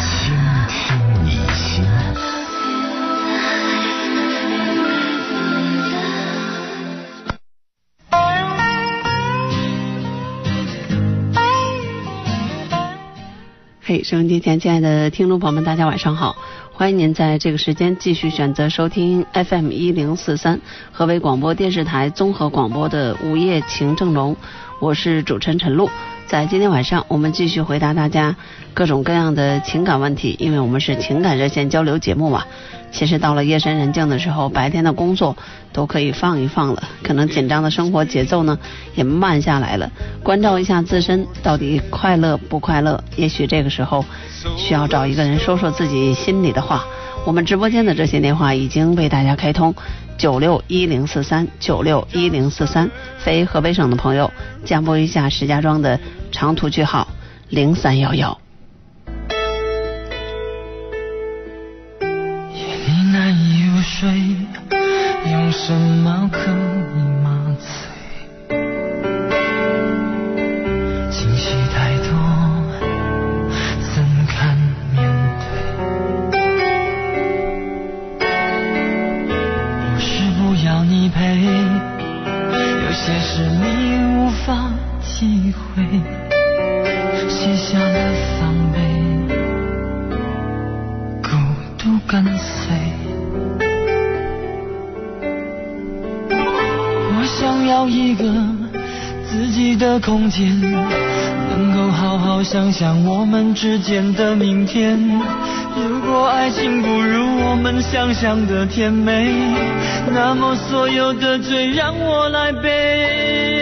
倾听你心。嘿，收音机前亲爱的听众朋友们，大家晚上好！欢迎您在这个时间继续选择收听 FM 一零四三河北广播电视台综合广播的午夜情正浓，我是主持人陈露。在今天晚上，我们继续回答大家各种各样的情感问题，因为我们是情感热线交流节目嘛。其实到了夜深人静的时候，白天的工作都可以放一放了，可能紧张的生活节奏呢也慢下来了，关照一下自身到底快乐不快乐。也许这个时候需要找一个人说说自己心里的话。我们直播间的这些电话已经为大家开通，九六一零四三九六一零四三，非河北省的朋友加拨一下石家庄的长途句号零三幺幺。夜里难以入睡，用什么可以体会，卸下了防备。孤独跟随。我想要一个自己的空间，能够好好想想我们之间的明天。如果爱情不如我们想象的甜美，那么所有的罪让我来背。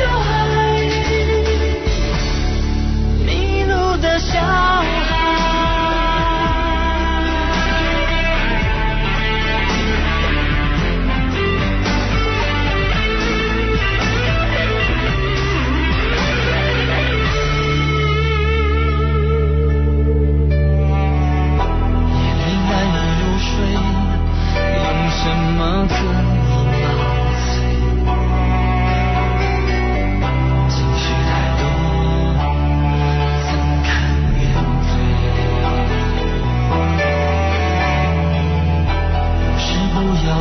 小孩，迷路的小孩。夜里难以入睡，用什么可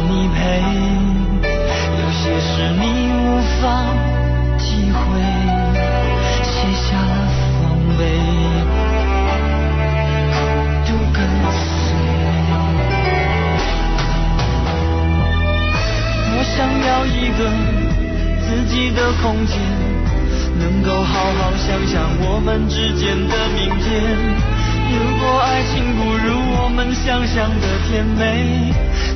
你陪，有些事你无法体会，卸下了防备。孤独跟随。我想要一个自己的空间，能够好好想想我们之间的明天。如果爱情不如我们想象的甜美，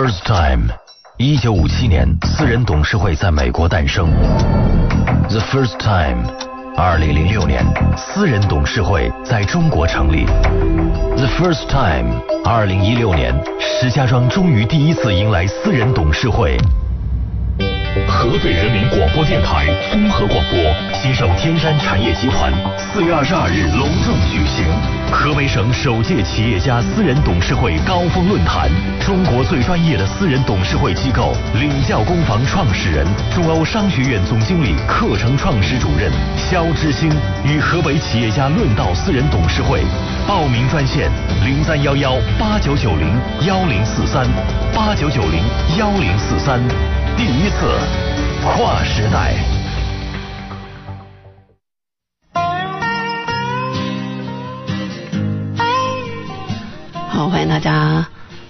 First Time，一九五七年，私人董事会在美国诞生。The First Time，二零零六年，私人董事会在中国成立。The First Time，二零一六年，石家庄终于第一次迎来私人董事会。河北人民广播电台综合广播携手天山产业集团，四月二十二日隆重举行河北省首届企业家私人董事会高峰论坛。中国最专业的私人董事会机构领教工坊创始人、中欧商学院总经理、课程创始主任肖之星与河北企业家论道私人董事会。报名专线零三幺幺八九九零幺零四三八九九零幺零四三。第一次跨时代。好，欢迎大家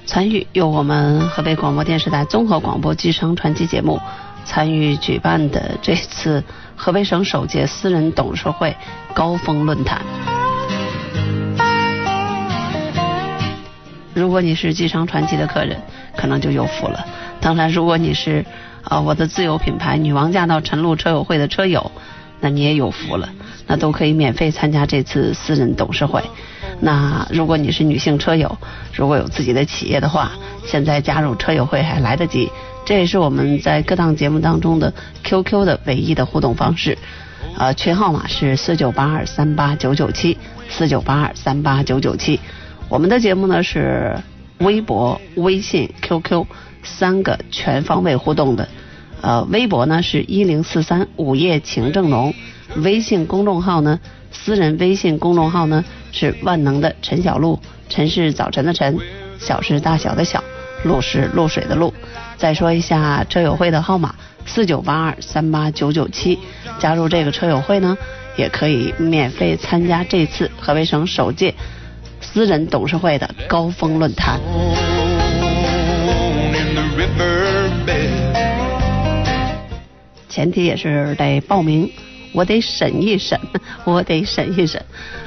参与由我们河北广播电视台综合广播继承传奇节目参与举办的这次河北省首届私人董事会高峰论坛。如果你是继承传奇的客人，可能就有福了。当然，如果你是啊、呃我的自有品牌女王驾到晨露车友会的车友，那你也有福了，那都可以免费参加这次私人董事会。那如果你是女性车友，如果有自己的企业的话，现在加入车友会还来得及。这也是我们在各档节目当中的 QQ 的唯一的互动方式。呃，群号码是四九八二三八九九七四九八二三八九九七。我们的节目呢是微博、微信、QQ 三个全方位互动的。呃，微博呢是一零四三午夜情正浓，微信公众号呢，私人微信公众号呢是万能的陈小璐，陈是早晨的晨，小是大小的小，露是露水的露。再说一下车友会的号码四九八二三八九九七，加入这个车友会呢，也可以免费参加这次河北省首届私人董事会的高峰论坛。前提也是得报名，我得审一审，我得审一审。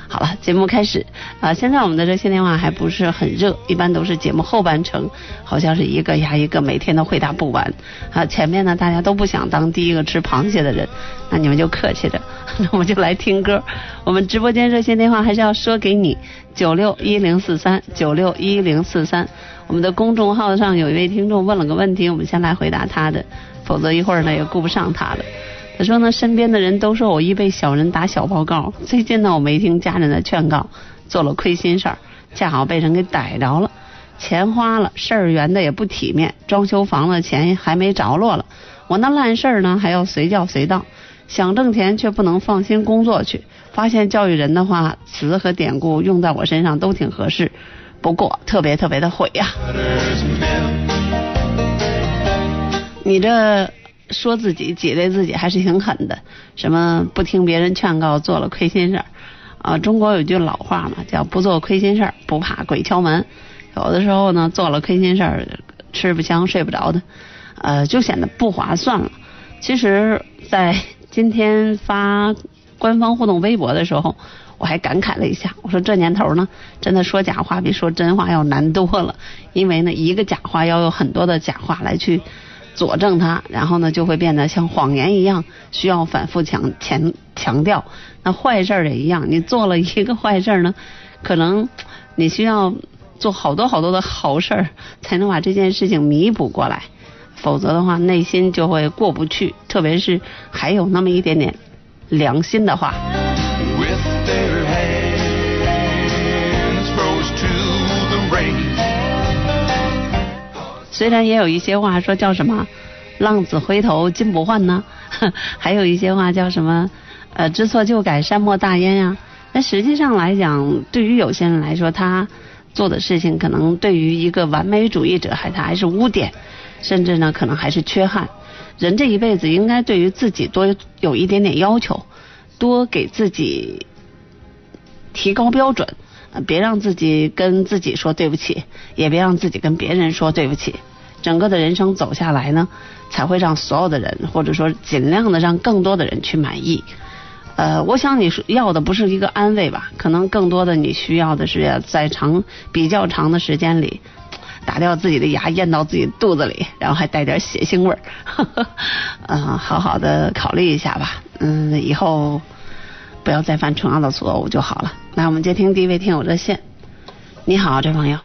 好了，节目开始啊、现在我们的热线电话还不是很热，一般都是节目后半程，好像是一个压一个，每天都回答不完啊。前面呢，大家都不想当第一个吃螃蟹的人，那你们就客气着，那 我们就来听歌。我们直播间热线电话还是要说给你，九六一零四三九六一零四三。我们的公众号上有一位听众问了个问题，我们先来回答他的，否则一会儿呢也顾不上他了。他说呢，身边的人都说我易被小人打小报告，最近呢我没听家人的劝告，做了亏心事儿，恰好被人给逮着了，钱花了，事儿圆的也不体面，装修房子钱还没着落了，我那烂事儿呢还要随叫随到，想挣钱却不能放心工作去，发现教育人的话词和典故用在我身上都挺合适，不过特别特别的悔呀、你 这说自己挤兑自己还是挺狠的，什么不听别人劝告做了亏心事儿，啊，中国有句老话嘛，叫不做亏心事儿，不怕鬼敲门。有的时候呢，做了亏心事儿，吃不香睡不着的，呃，就显得不划算了。其实，在今天发官方互动微博的时候，我还感慨了一下，我说这年头呢，真的说假话比说真话要难多了，因为呢，一个假话要有很多的假话来去佐证它，然后呢，就会变得像谎言一样，需要反复强强强调。那坏事儿也一样，你做了一个坏事儿呢，可能你需要做好多好多的好事儿，才能把这件事情弥补过来。否则的话内心就会过不去，特别是还有那么一点点良心的话。虽然也有一些话说叫什么“浪子回头金不换”呢，还有一些话叫什么“呃知错就改善莫大焉”呀。那实际上来讲，对于有些人来说，他做的事情可能对于一个完美主义者，还他还是污点，甚至呢可能还是缺憾。人这一辈子应该对于自己多有一点点要求，多给自己提高标准，别让自己跟自己说对不起，也别让自己跟别人说对不起。整个的人生走下来呢，才会让所有的人，或者说尽量的让更多的人去满意。呃，我想你是要的不是一个安慰吧，可能更多的你需要的是要在长比较长的时间里，打掉自己的牙，咽到自己肚子里，然后还带点血腥味儿。嗯、好好的考虑一下吧。嗯，以后不要再犯同样的错误就好了。来我们接听第一位听友热线。你好，这朋友。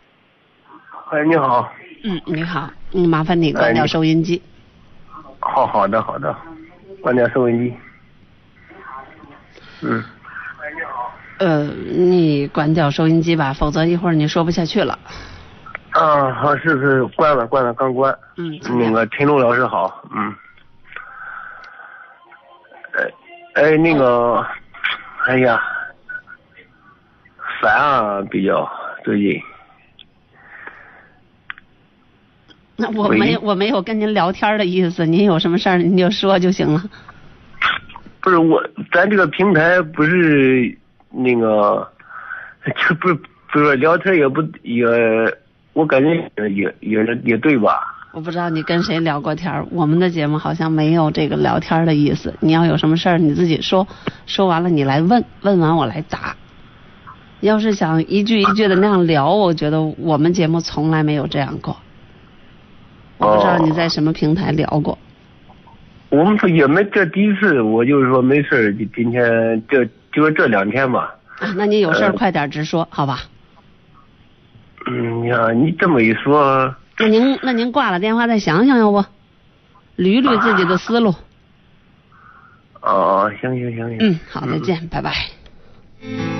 哎，你好，嗯，你好，嗯，麻烦你关掉收音机。好好的好的，关掉收音机。嗯，呃，你关掉收音机吧，否则一会儿你说不下去了。啊，好是是，关了关了，刚关。嗯，那个听众老师好，嗯。哎哎，那个，哎呀，烦啊，比较最近。那我没有我没有跟您聊天的意思，您有什么事儿您就说就行了。不是我，咱这个平台不是那个，这 不不是聊天也不也，我感觉也也也对吧？我不知道你跟谁聊过天儿，我们的节目好像没有这个聊天的意思。你要有什么事儿你自己说，说完了你来问，问完我来答。要是想一句一句的那样聊，我觉得我们节目从来没有这样过。我不知道你在什么平台聊过。我们说也没这第一次，我就是说没事儿就今天这就是这两天吧。啊，那你有事儿呃快点直说，好吧？嗯呀，你这么一说，那您那您挂了电话再想想要不？捋捋自己的思路。哦，行行行行。嗯，好，再见，拜拜。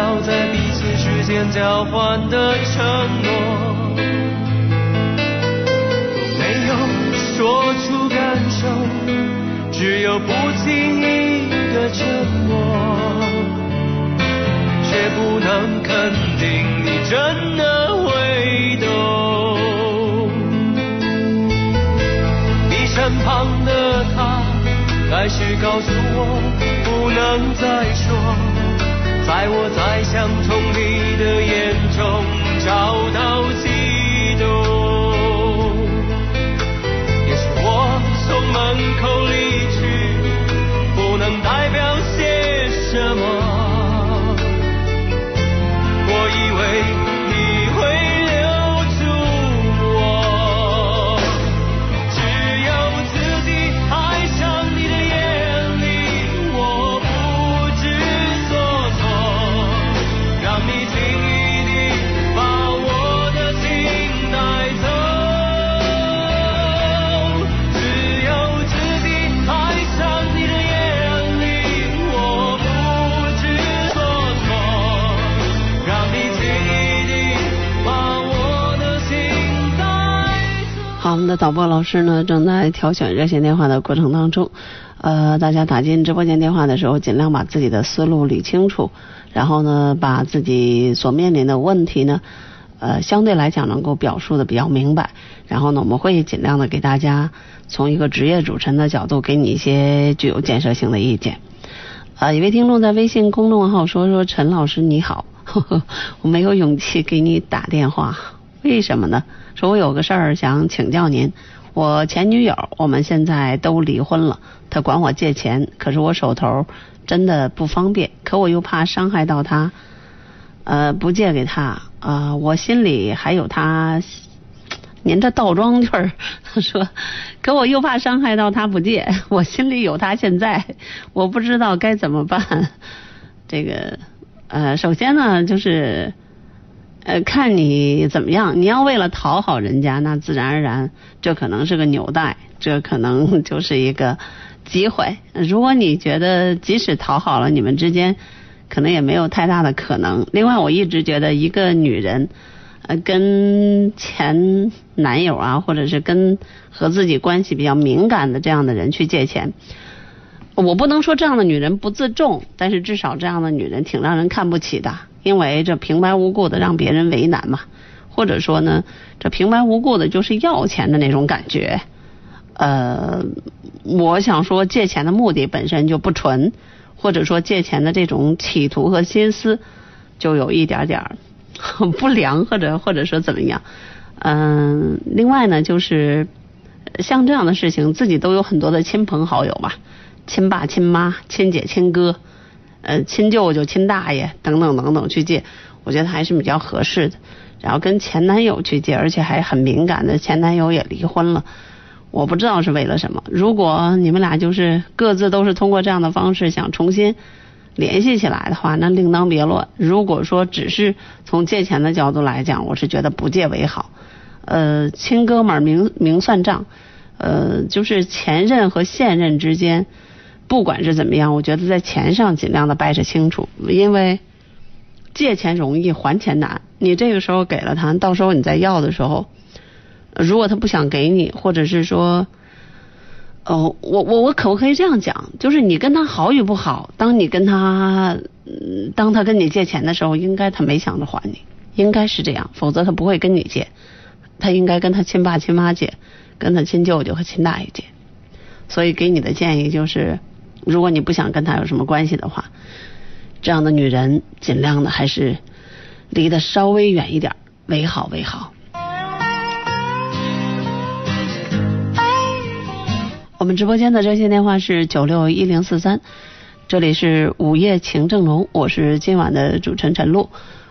要，在彼此之间交换的承诺，没有说出感受，只有不经意的沉默。却不能肯定你真的会懂。你身旁的他，开始告诉我不能再说，在我再想从你的眼中找到悸动。也许我从门口离导播老师呢正在挑选热线电话的过程当中，呃，大家打进直播间电话的时候，尽量把自己的思路理清楚，然后呢，把自己所面临的问题呢，呃，相对来讲能够表述的比较明白，然后呢，我们会尽量的给大家从一个职业主持人的角度，给你一些具有建设性的意见。啊，一位听众在微信公众号说说陈老师你好，呵 呵我没有勇气给你打电话，为什么呢？说我有个事儿想请教您。我前女友，我们现在都离婚了，她管我借钱，可是我手头真的不方便，可我又怕伤害到她，呃，不借给她啊，我心里还有她。您这倒装句儿，他 说，可我又怕伤害到他不借，我心里有他现在，我不知道该怎么办。这个呃，首先呢，就是呃，看你怎么样。你要为了讨好人家，那自然而然这可能是个纽带，这可能就是一个机会。如果你觉得即使讨好了，你们之间可能也没有太大的可能。另外，我一直觉得一个女人。呃，跟前男友啊，或者是跟和自己关系比较敏感的这样的人去借钱，我不能说这样的女人不自重，但是至少这样的女人挺让人看不起的，因为这平白无故的让别人为难嘛，或者说呢，这平白无故的就是要钱的那种感觉。呃，我想说借钱的目的本身就不纯，或者说借钱的这种企图和心思就有一点点。不良或者或者说怎么样，嗯，另外呢，就是像这样的事情，自己都有很多的亲朋好友嘛，亲爸亲妈、亲姐亲哥，呃，亲舅舅、亲大爷等等等等去借，我觉得还是比较合适的。然后跟前男友去借，而且还很敏感的，前男友也离婚了，我不知道是为了什么。如果你们俩就是各自都是通过这样的方式想重新。联系起来的话，那另当别论。如果说只是从借钱的角度来讲，我是觉得不借为好。呃，亲哥们儿明明算账，呃，就是前任和现任之间，不管是怎么样，我觉得在钱上尽量的掰扯清楚，因为借钱容易还钱难。你这个时候给了他，到时候你再要的时候，如果他不想给你，或者是说。哦，我我我可不可以这样讲？就是你跟他好与不好，当你跟他，当他跟你借钱的时候，应该他没想着还你，应该是这样，否则他不会跟你借，他应该跟他亲爸亲妈借，跟他亲舅舅和亲大爷借。所以给你的建议就是，如果你不想跟他有什么关系的话，这样的女人尽量的还是离得稍微远一点为好为好。我们直播间的热线电话是九六一零四三，这里是午夜情正浓，我是今晚的主持人陈露，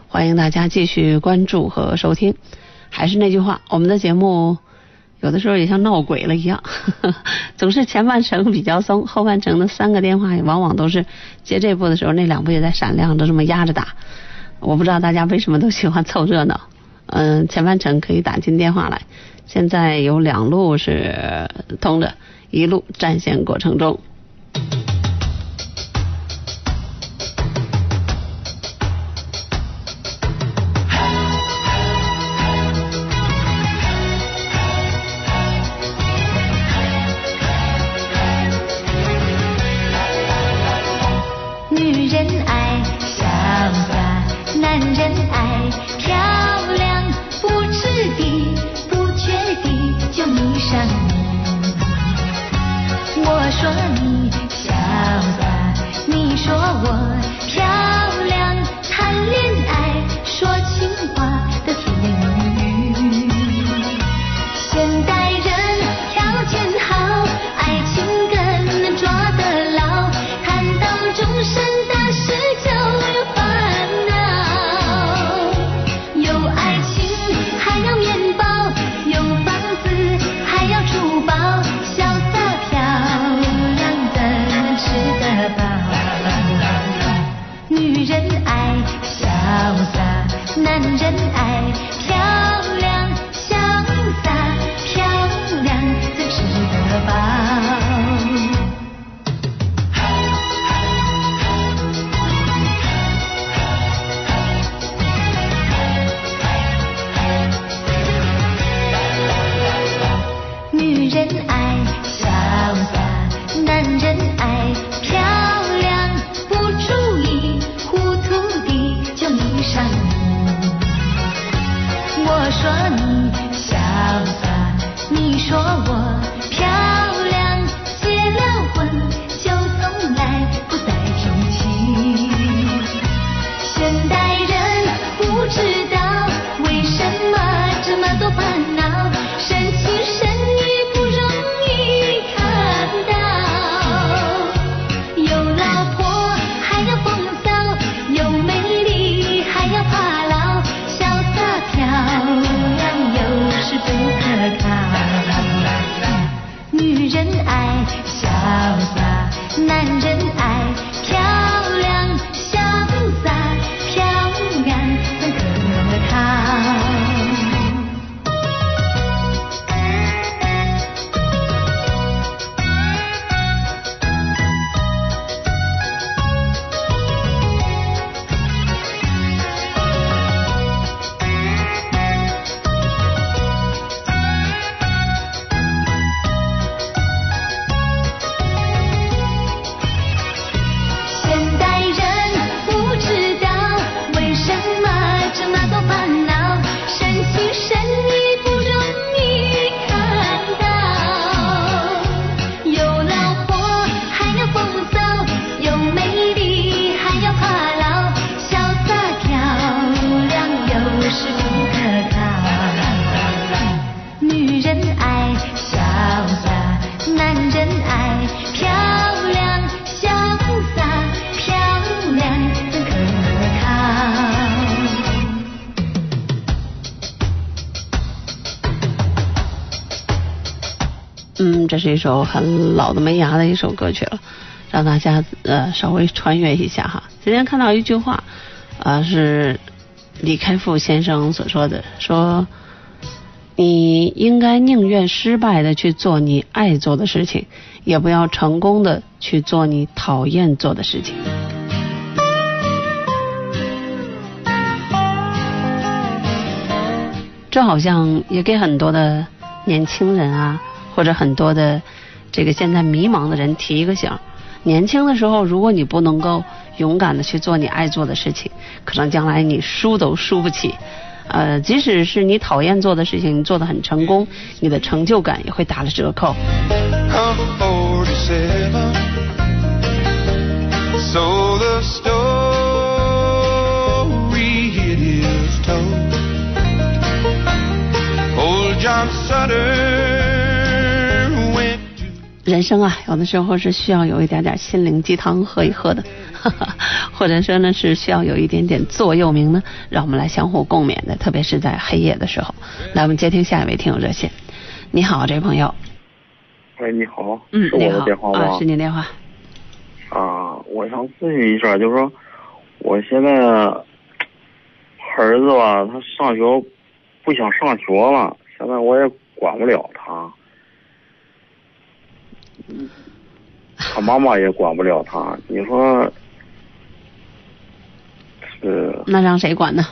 欢迎大家继续关注和收听。还是那句话，我们的节目有的时候也像闹鬼了一样，总是前半程比较松，后半程的三个电话也往往都是接这部的时候，那两部也在闪亮，都这么压着打。我不知道大家为什么都喜欢凑热闹。嗯，前半程可以打进电话来，现在有两路是通着。一路战线过程中。是一首很老的没牙的一首歌曲了，让大家呃稍微穿越一下哈。今天看到一句话，啊、是李开复先生所说的，说你应该宁愿失败的去做你爱做的事情，也不要成功的去做你讨厌做的事情。这好像也给很多的年轻人啊，或者很多的这个现在迷茫的人提一个醒：年轻的时候，如果你不能够勇敢的去做你爱做的事情，可能将来你输都输不起。呃，即使是你讨厌做的事情，你做的很成功，你的成就感也会打了折扣。I'm 人生啊，有的时候是需要有一点点心灵鸡汤喝一喝的，或者说呢是需要有一点点座右铭呢，让我们来相互共勉的，特别是在黑夜的时候。来，我们接听下一位听友热线。你好，这位朋友。喂，你好，嗯，是我你好的电话吗？啊，是您电话。啊，我想咨询一下，就是说，我现在儿子吧，他上学不想上学了，现在我也管不了他，他妈妈也管不了他，你说是？那让谁管呢？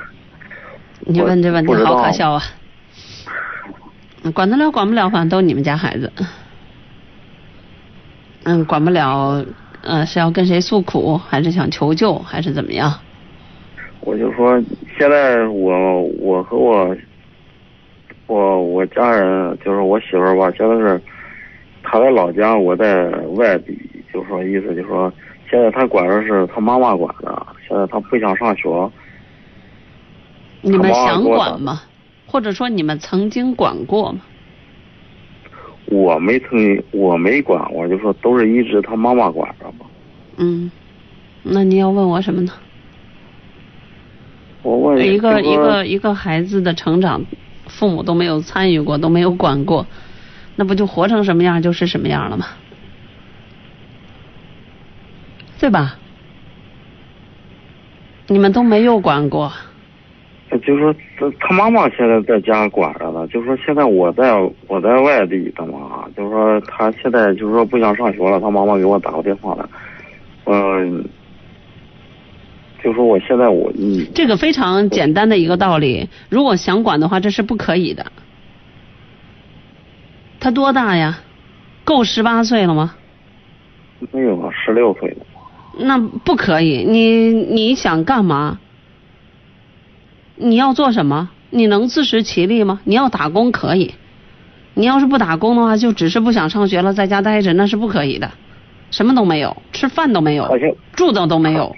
你问这问题好可笑啊！管得了管不了，反正都是你们家孩子。嗯，管不了，呃，是要跟谁诉苦，还是想求救，还是怎么样？我就说，现在我我和我我我家人，就是我媳妇儿吧，现在是她在老家，我在外地，就说意思就说，现在他管的是他妈妈管的，现在他不想上学，你们想管吗？或者说你们曾经管过吗？我没曾经我没管，我就说都是一直他妈妈管着嘛。嗯，那你要问我什么呢？我问一个一个一个孩子的成长，父母都没有参与过，都没有管过，那不就活成什么样就是什么样了吗？对吧？你们都没有管过，就说他他妈妈现在在家管着呢，就说现在我在我在外地的嘛，就说他现在就是说不想上学了，他妈妈给我打过电话了，嗯、就说我现在我嗯，这个非常简单的一个道理。如果想管的话，这是不可以的。他多大呀？够十八岁了吗？没有啊，十六岁了，那不可以。你你想干嘛？你要做什么？你能自食其力吗？你要打工可以，你要是不打工的话，就只是不想上学了，在家待着，那是不可以的。什么都没有，吃饭都没有住的都没有。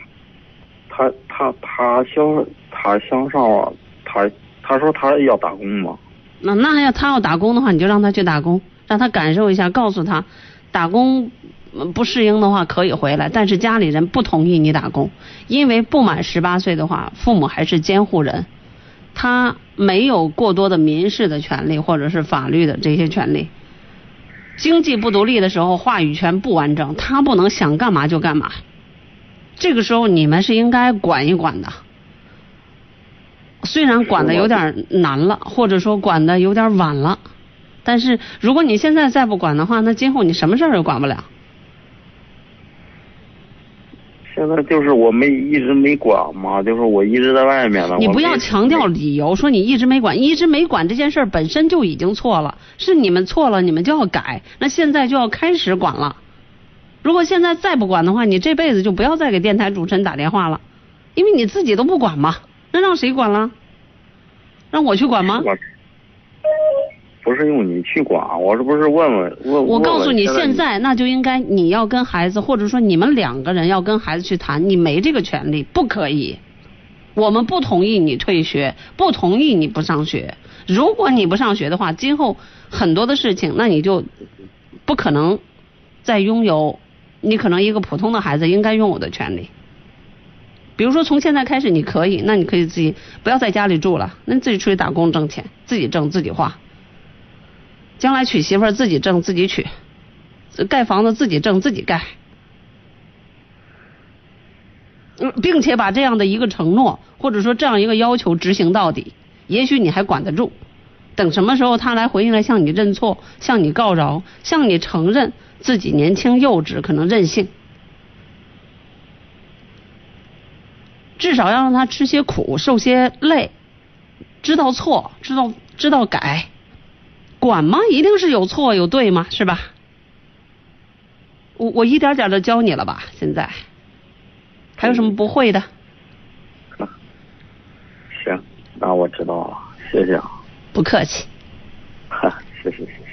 他他他想他想上啊，他他说他要打工嘛，那那要他要打工的话，你就让他去打工，让他感受一下，告诉他，打工不适应的话可以回来，但是家里人不同意你打工，因为不满十八岁的话，父母还是监护人，他没有过多的民事的权利或者是法律的这些权利。经济不独立的时候，话语权不完整，他不能想干嘛就干嘛。这个时候你们是应该管一管的，虽然管的有点难了，或者说管的有点晚了，但是如果你现在再不管的话，那今后你什么事儿也管不了。现在就是我没一直没管嘛，就是我一直在外面呢。你不要强调理由，说你一直没管，一直没管这件事儿本身就已经错了，是你们错了，你们就要改，那现在就要开始管了。如果现在再不管的话，你这辈子就不要再给电台主持人打电话了，因为你自己都不管嘛，那让谁管了？让我去管吗？我不是用你去管，我这不是问问问。我告诉你，现在那就应该你要跟孩子，或者说你们两个人要跟孩子去谈，你没这个权利，不可以。我们不同意你退学，不同意你不上学。如果你不上学的话，今后很多的事情，那你就不可能再拥有你可能一个普通的孩子应该拥有的权利。比如说，从现在开始你可以，那你可以自己不要在家里住了，那你自己出去打工挣钱，自己挣自己花。将来娶媳妇儿自己挣自己娶，盖房子自己挣自己盖，嗯，并且把这样的一个承诺或者说这样一个要求执行到底，也许你还管得住。等什么时候他来回应来向你认错、向你告饶、向你承认自己年轻幼稚，可能任性，至少要让他吃些苦、受些累，知道错、知道知道改。管吗？一定是有错有对吗？是吧？我我一点点的教你了吧？现在还有什么不会的？行，那我知道了，谢谢啊，不客气。哈，谢谢谢谢。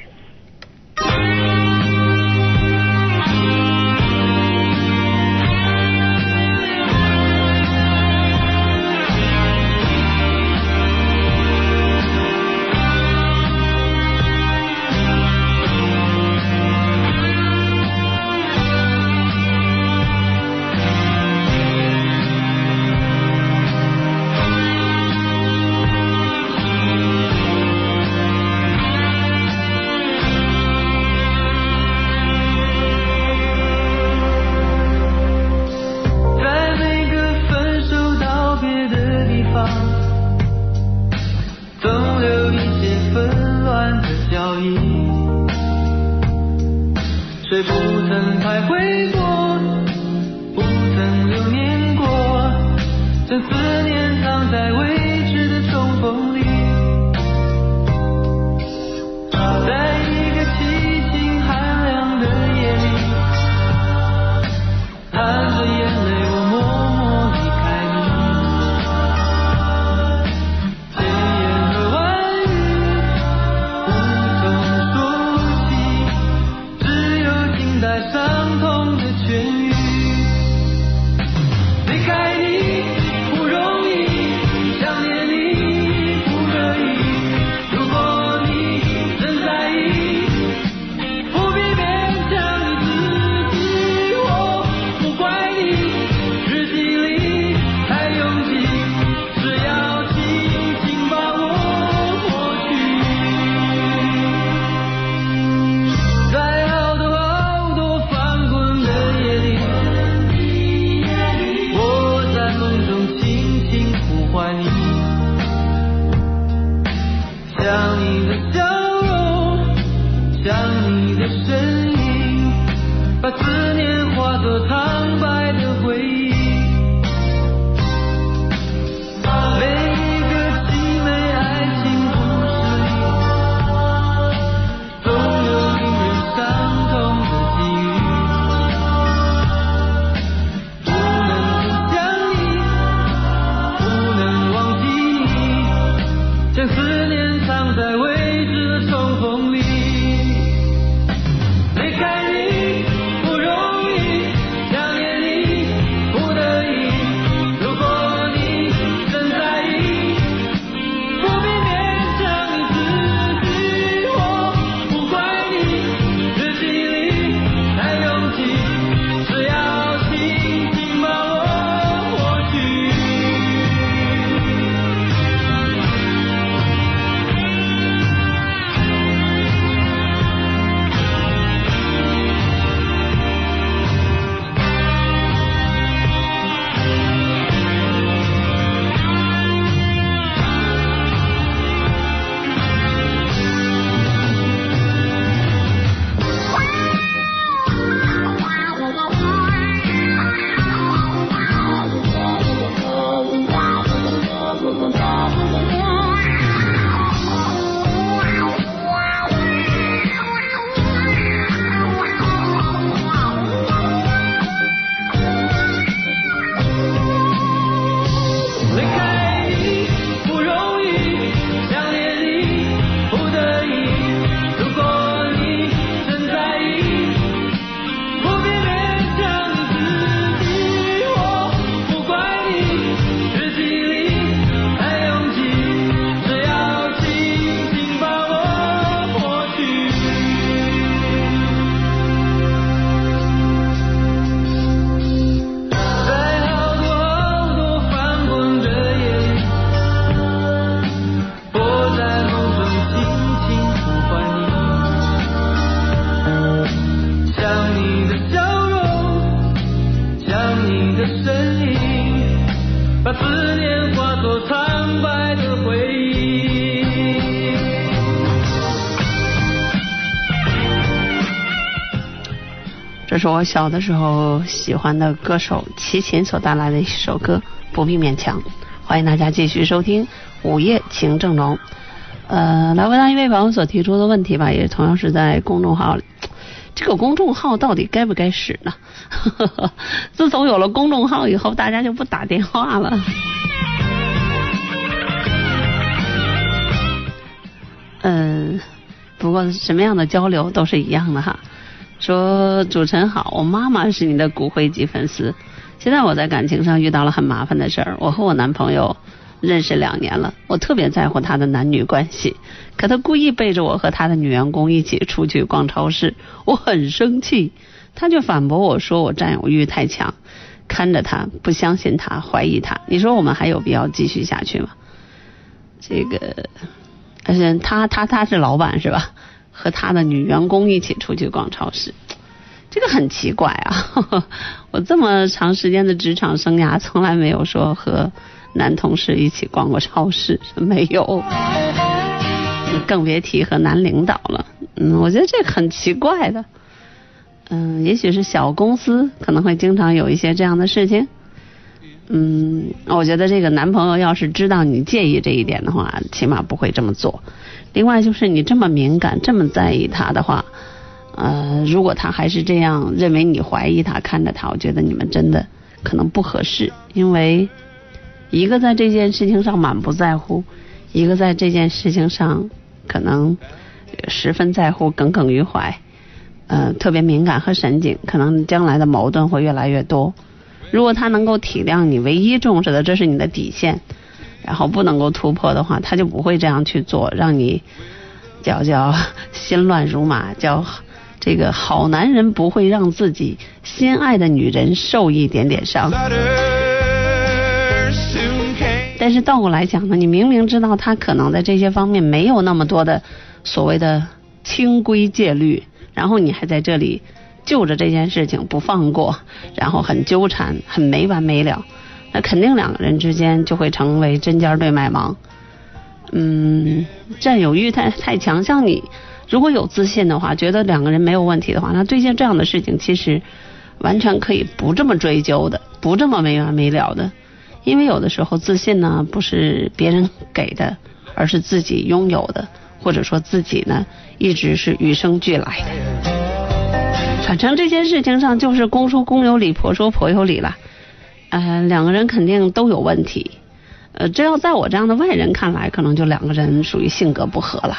化作苍白的回忆这是我小的时候喜欢的歌手齐秦所带来的一首歌不必勉强欢迎大家继续收听午夜情正浓。呃来回答一位朋友所提出的问题吧也同样是在公众号里。这个公众号到底该不该使呢？自从有了公众号以后，大家就不打电话了。嗯，不过什么样的交流都是一样的哈。说主持人好，我妈妈是你的骨灰级粉丝。现在我在感情上遇到了很麻烦的事儿，我和我男朋友认识两年了，我特别在乎他的男女关系，可他故意背着我和他的女员工一起出去逛超市，我很生气，他就反驳我说我占有欲太强，看着他不相信他，怀疑他，你说我们还有必要继续下去吗？这个，而且他他他是老板是吧？和他的女员工一起出去逛超市，这个很奇怪啊！我这么长时间的职场生涯，从来没有说和男同事一起逛过超市，没有，更别提和男领导了。嗯，我觉得这很奇怪的。嗯，也许是小公司可能会经常有一些这样的事情。嗯，我觉得这个男朋友要是知道你介意这一点的话，起码不会这么做。另外就是你这么敏感、这么在意他的话，呃，如果他还是这样认为你怀疑他、看着他，我觉得你们真的可能不合适。因为一个在这件事情上满不在乎，一个在这件事情上可能十分在乎、耿耿于怀，呃，特别敏感和神经，可能将来的矛盾会越来越多。如果他能够体谅你唯一重视的，这是你的底线。然后不能够突破的话，他就不会这样去做，让你叫叫心乱如麻，叫这个好男人不会让自己心爱的女人受一点点伤。但是倒过来讲呢，你明明知道他可能在这些方面没有那么多的所谓的清规戒律，然后你还在这里就着这件事情不放过，然后很纠缠，很没完没了。那肯定两个人之间就会成为针尖对麦芒，嗯，占有欲太太强。像你如果有自信的话，觉得两个人没有问题的话，那对这样的事情其实完全可以不这么追究的，不这么没完没了的。因为有的时候自信呢不是别人给的，而是自己拥有的，或者说自己呢一直是与生俱来的。反正这件事情上就是公说公有理，婆说婆有理了。呃，两个人肯定都有问题，呃，这要在我这样的外人看来，可能就两个人属于性格不合了。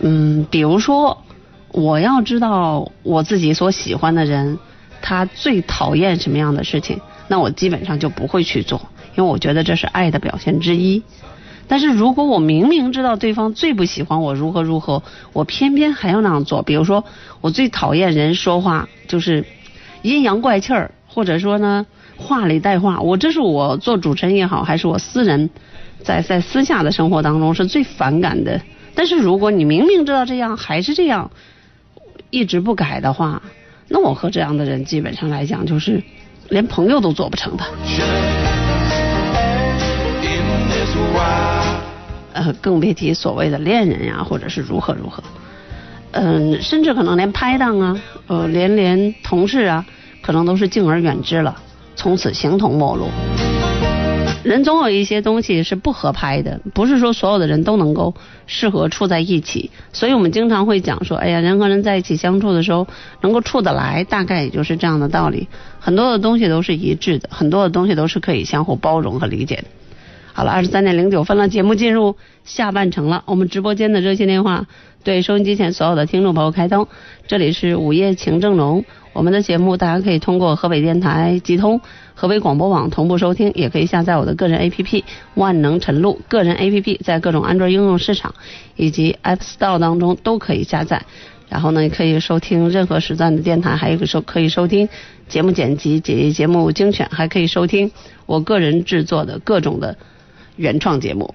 嗯，比如说，我要知道我自己所喜欢的人，他最讨厌什么样的事情，那我基本上就不会去做，因为我觉得这是爱的表现之一。但是如果我明明知道对方最不喜欢我如何如何，我偏偏还要那样做，比如说，我最讨厌人说话就是阴阳怪气儿，或者说呢。话里带话，我这是我做主持人也好，还是我私人在在私下的生活当中是最反感的。但是如果你明明知道这样还是这样，一直不改的话，那我和这样的人基本上来讲就是连朋友都做不成的。呃，更别提所谓的恋人呀，或者是如何如何。嗯，甚至可能连拍档啊，呃，连连同事啊，可能都是敬而远之了。从此形同陌路。人总有一些东西是不合拍的，不是说所有的人都能够适合处在一起。所以我们经常会讲说，哎呀，人和人在一起相处的时候，能够处得来，大概也就是这样的道理。很多的东西都是一致的，很多的东西都是可以相互包容和理解的。好了，二十三点零九分了，节目进入下半程了。我们直播间的热线电话对收音机前所有的听众朋友开通，这里是午夜情正浓。我们的节目大家可以通过河北电台集通、河北广播网同步收听，也可以下载我的个人 APP 万能晨露个人 APP，在各种安卓应用市场以及 App Store 当中都可以下载。然后呢，也可以收听任何时段的电台，还有个收可以收听节目剪辑、节节目精选，还可以收听我个人制作的各种的原创节目。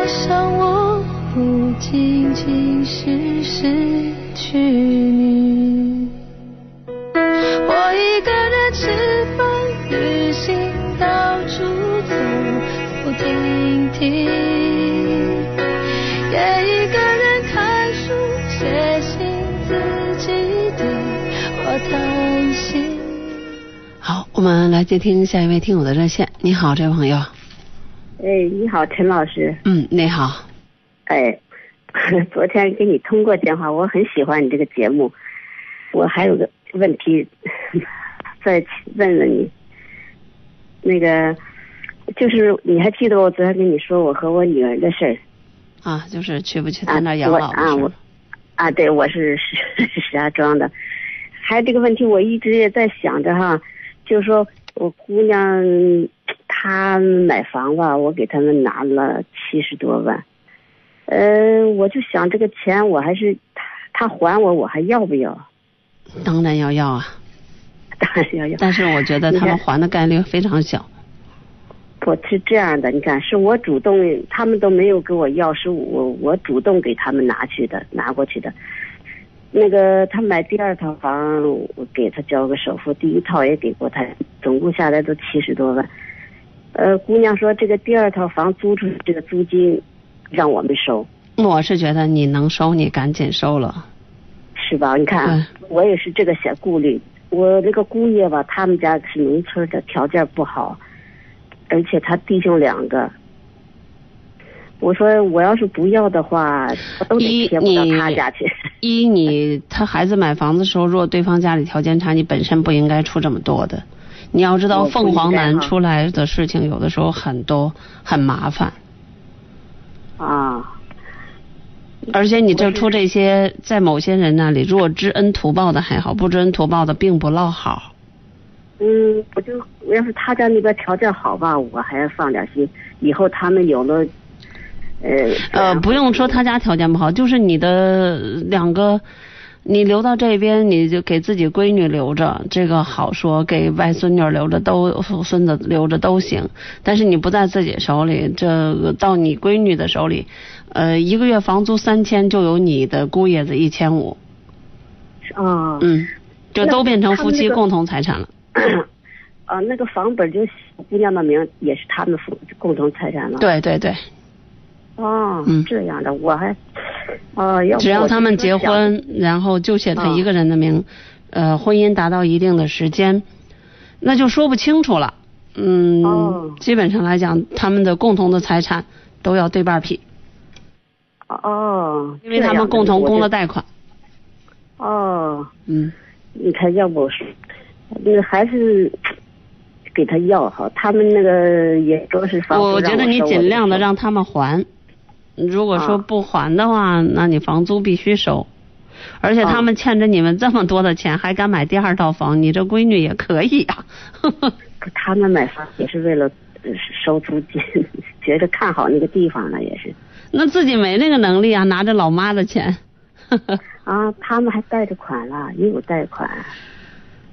我想我不仅仅是失去你，我一个人吃饭、旅行，到处走走停停，也一个人看书、写信，自己对话谈心。好，我们来接听下一位听友的热线。你好，这位朋友。哎，你好，陈老师。嗯，你好。哎，昨天跟你通过电话，我很喜欢你这个节目。我还有个问题 再问问你，那个就是你还记得我昨天跟你说我和我女儿的事儿啊？就是去不去他？那儿养老我啊，我啊，对，我是石 石家庄的。还有这个问题，我一直也在想着哈，就是说我姑娘她买房吧，我给他们拿了七十多万，呃，我就想这个钱我还是他他还我，我还要不要？当然要要啊，当然要要。但是我觉得他们还的概率非常小。不是这样的，你看，是我主动，他们都没有给我要，是我我主动给他们拿去的，拿过去的。那个他买第二套房，我给他交个首付，第一套也给过他，总共下来都七十多万。呃，姑娘说这个第二套房租出去这个租金让我们收，我是觉得你能收，你赶紧收了。是吧？你看，我也是这个小顾虑。我这个姑爷吧，他们家是农村的，条件不好，而且他弟兄两个。我说我要是不要的话，我都得贴不到他家去。一，你他孩子买房的时候，如果对方家里条件差，你本身不应该出这么多的。你要知道，凤凰男出来的事情有的时候很多，很麻烦。啊，而且你这出这些，在某些人那里，如果知恩图报的还好，不知恩图报的并不落好。嗯，我就我要是他家那边条件好吧，我还放点心。以后他们有了，呃呃，不用说他家条件不好，就是你的两个，你留到这边，你就给自己闺女留着，这个好说；给外孙女留着都，孙子留着都行。但是你不在自己手里，这个到你闺女的手里，呃，一个月房租三千，就有你的姑爷子一千五，啊，嗯，就都变成夫妻共同财产了。啊，那个房本就姑娘的名，也是他们夫共同财产了。。对对对，哦，嗯。这样的，我还，哦，要不只要他们结婚，然后就写他啊一个人的名，呃，婚姻达到一定的时间，那就说不清楚了。嗯，哦。基本上来讲，他们的共同的财产都要对半劈，哦，因为他们共同供了贷款。哦，嗯，你看，要不是那还是给他要好，他们那个也都是房租我觉得你尽量的让他们还，如果说啊不还的话，那你房租必须收。而且他啊们欠着你们这么多的钱，还敢买第二套房，你这闺女也可以呀、可 他们买房也是为了呃收租金，觉得看好那个地方了，也是那自己没那个能力啊，拿着老妈的钱。啊，他们还贷着款了，也有贷款。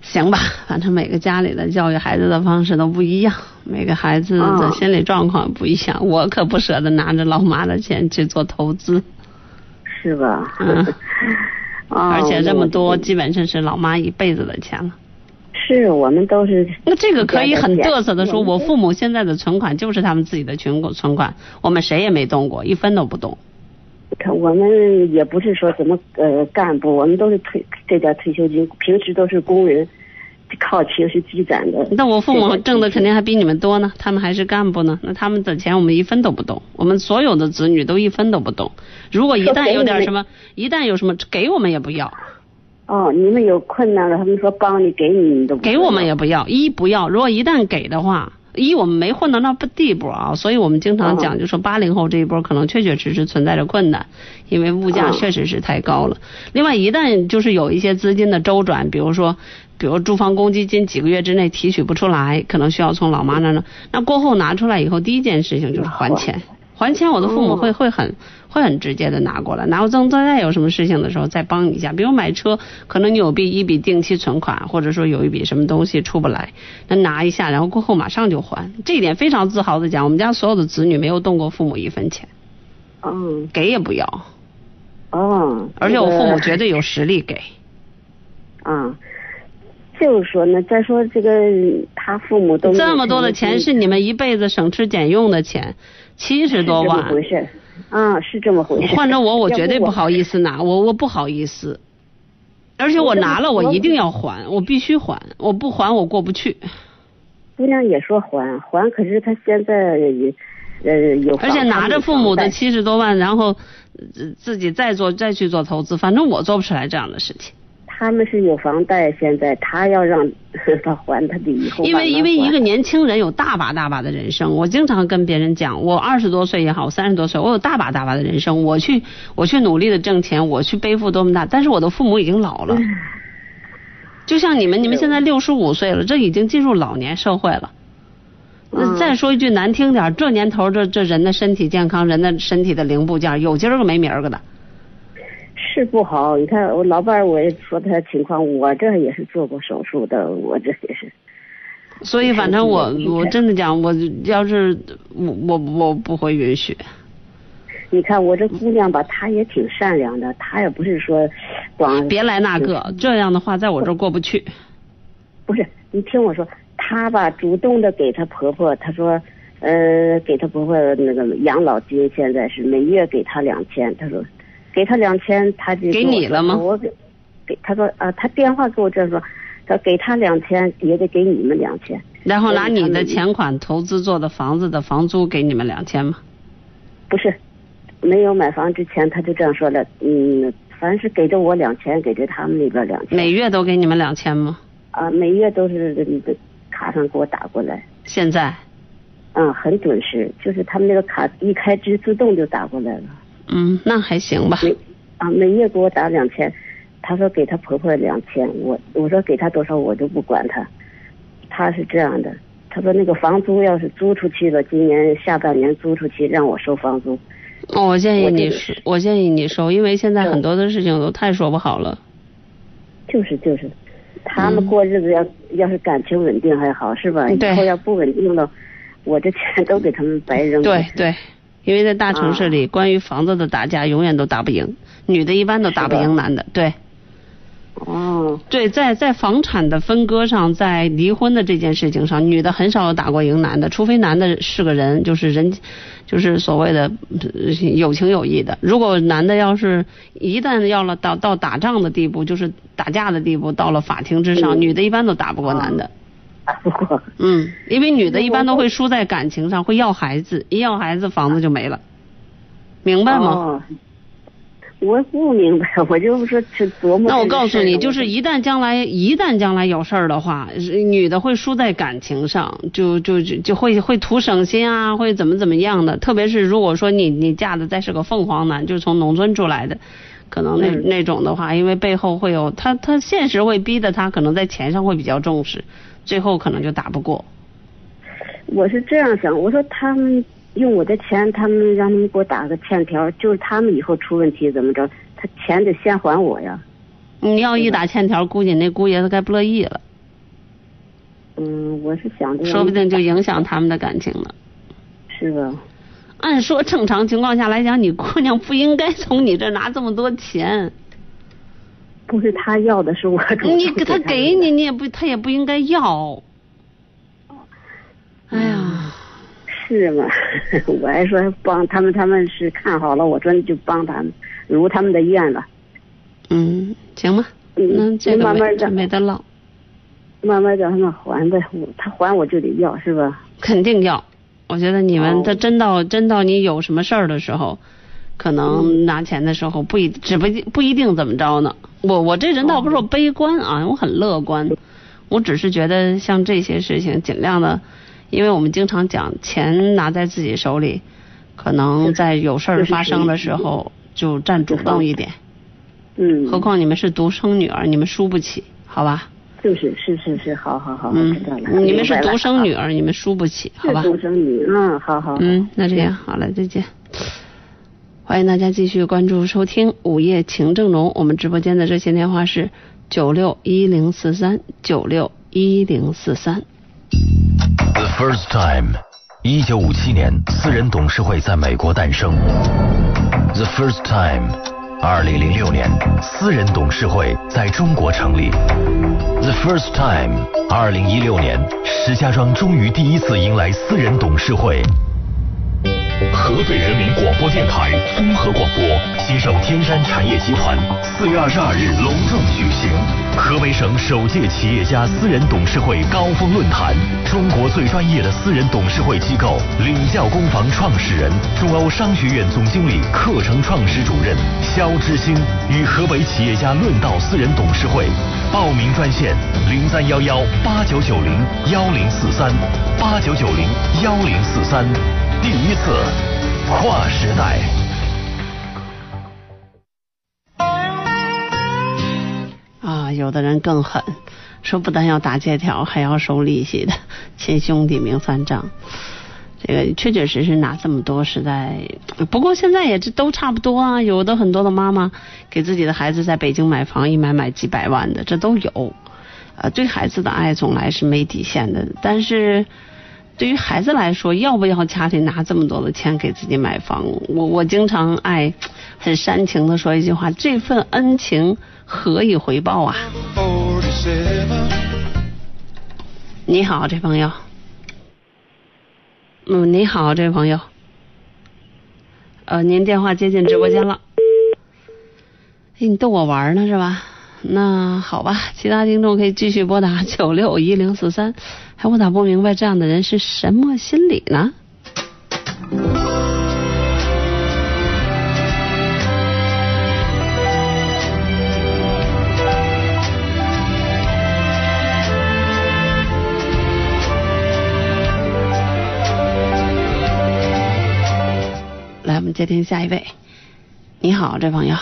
行吧，反正每个家里的教育孩子的方式都不一样，每个孩子的哦心理状况不一样。我可不舍得拿着老妈的钱去做投资，是吧？嗯 哦而且这么多，基本上是老妈一辈子的钱了。是我们都是那这个可以很嘚瑟的说，我父母现在的存款就是他们自己的存款，存款我们谁也没动过，一分都不动。看我们也不是说什么呃干部，我们都是退这点退休金，平时都是工人，靠平时积攒的。那我父母挣的肯定还比你们多呢，他们还是干部呢，那他们的钱我们一分都不动，我们所有的子女都一分都不动。如果一旦有点什么，一旦有什么给我们也不要，哦，你们有困难了，他们说帮你给你，你都不给我们也不要，一不要。如果一旦给的话，一我们没混到那地步啊，所以我们经常哦讲，就说八零后这一波可能确确实实存在着困难，因为物价哦确实是太高了。另外，一旦就是有一些资金的周转，比如说，比如住房公积金几个月之内提取不出来，可能需要从老妈那儿呢，那过后拿出来以后，第一件事情就是还钱。还钱，我的父母会会很会很直接的拿过来，拿过赠再有什么事情的时候再帮你一下，比如买车，可能你有笔一笔定期存款，或者说有一笔什么东西出不来，那拿一下，然后过后马上就还，这一点非常自豪的讲，我们家所有的子女没有动过父母一分钱，嗯。给也不要，哦，而且我父母绝对有实力给。啊，就是说呢，再说这个他父母都这么多的钱是你们一辈子省吃俭用的钱，七十多是这么万，回事，啊，是这么回事。换着我，我绝对不好意思拿，我我不好意思，而且我拿了，我一定要还，我必须还，我不还我过不去。姑娘也说还还，可是她现在也呃有，而且拿着父母的她七十多万，然后自自己再做再去做投资，反正我做不出来这样的事情。他们是有房贷，现在他要让 他还，他得以后因为因为一个年轻人有大把大把的人生，我经常跟别人讲，我二十多岁也好，三十多岁，我有大把大把的人生，我去我去努力的挣钱，我去背负多么大，但是我的父母已经老了，就像你们，你们现在六十五岁了，这已经进入老年社会了。那嗯再说一句难听点，这年头这这人的身体健康，人的身体的零部件有今儿个没明儿个的。是不好。你看我老伴儿，我也说他情况，我这也是做过手术的，我这也是。所以反正我我真的讲，我要是我我我不会允许。你看我这姑娘吧，她也挺善良的，她也不是说光别来那个，这样的话在我这儿过不去。不是，你听我说，她吧主动的给她婆婆，她说，呃，给她婆婆那个养老金，现在是每月给她两千，她说，给他两千，他就给你了吗我给，给他说啊，他电话给我这样说，她说给他两千，也得给你们两千。然后拿你的钱款投资做的房子的房租给你们两千吗？不是，没有买房之前他就这样说了，嗯，凡是给着我两千，给着他们那边两千，每月都给你们两千吗？啊，每月都是那个卡上给我打过来，现在？嗯，很准时，就是他们那个卡一开支自动就打过来了，嗯，那还行吧。每啊每月给我打两千，他说给他婆婆两千，我我说给他多少我就不管他，他是这样的，他说那个房租要是租出去了，今年下半年租出去让我收房租，哦，我建议你收，我建议你收，因为现在很多的事情都太说不好了。就是就是，他们过日子要、要是感情稳定还好是吧？对。以后要不稳定了，我这钱都给他们白扔了。对对，因为在大城市里，关于房子的打架永远都打不赢，女的一般都打不赢男的。对哦，对，在在房产的分割上，在离婚的这件事情上，女的很少有打过赢男的，除非男的是个人，就是人，就是所谓的呃有情有义的。如果男的要是一旦要了到到打仗的地步，就是打架的地步，到了法庭之上，嗯女的一般都打不过男的。打不过。嗯，因为女的一般都会输在感情上，会要孩子，一要孩子房子就没了，明白吗？哦，我不明白，我就说去琢磨。那我告诉你，就是一旦将来一旦将来有事儿的话，女的会输在感情上，就就就就会会图省心啊，会怎么怎么样的。特别是如果说你你嫁的再是个凤凰男，就是从农村出来的，可能那、嗯那种的话，因为背后会有他他现实会逼得他可能在钱上会比较重视，最后可能就打不过。我是这样想，我说他们用我的钱，他们让他们给我打个欠条，就是他们以后出问题怎么着，他钱得先还我呀。你要一打欠条，估计那姑爷子该不乐意了。嗯，我是想着，说不定就影响他们的感情了。是吧？按说正常情况下来讲，你姑娘不应该从你这拿这么多钱。不是他要的，是我主动你给他给你，你也不他也不应该要。哎呀，是吗？我还说帮他们，他们是看好了，我说就帮他们，如他们的愿了。嗯，行吧，嗯那这慢慢的没得唠，慢慢让他们还呗，我他还我就得要，是吧？肯定要。我觉得你们哦他真到真到你有什么事儿的时候，可嗯能拿钱的时候不一只不不一定怎么着呢。我我这人倒不是说悲观啊，我很乐观，我只是觉得像这些事情尽量的，因为我们经常讲钱拿在自己手里，可能在有事儿发生的时候就占主动一点。嗯。何况你们是独生女儿，你们输不起，好吧？就是是是是，好好好，我嗯知道了。，你们是独生女儿，你们输不起，好吧是？独生女，嗯，好好。好嗯，那这样好了，再见。欢迎大家继续关注收听午夜情正浓，我们直播间的热线电话是九六一零四三九六一零四三。The first time，一九五七年，私人董事会在美国诞生。The first time，二零零六年，私人董事会在中国成立。The first time，二零一六年，石家庄终于第一次迎来私人董事会。河北人民广播电台综合广播携手天山产业集团，四月二十二日隆重举行河北省首届企业家私人董事会高峰论坛。中国最专业的私人董事会机构领教工坊创始人、中欧商学院总经理、课程创始主任肖之星与河北企业家论道私人董事会。报名专线零三幺幺八九九零幺零四三八九九零幺零四三。第一次跨时代。啊，有的人更狠，说不但要打借条，还要收利息的，亲兄弟明算账。这个确确实实拿这么多，实在不过现在也这都差不多啊。有的很多的妈妈给自己的孩子在北京买房，一买买几百万的，这都有。呃，对孩子的爱总来是没底线的，但是对于孩子来说，要不要家里拿这么多的钱给自己买房？我我经常爱很煽情的说一句话：这份恩情何以回报啊？你好，这朋友。嗯，你好，这位朋友。呃，您电话接进直播间了。哎，你逗我玩呢是吧？那好吧，其他听众可以继续拨打 九六一零四三。哎，我咋不明白这样的人是什么心理呢？来，我们接听下一位。你好，这朋友。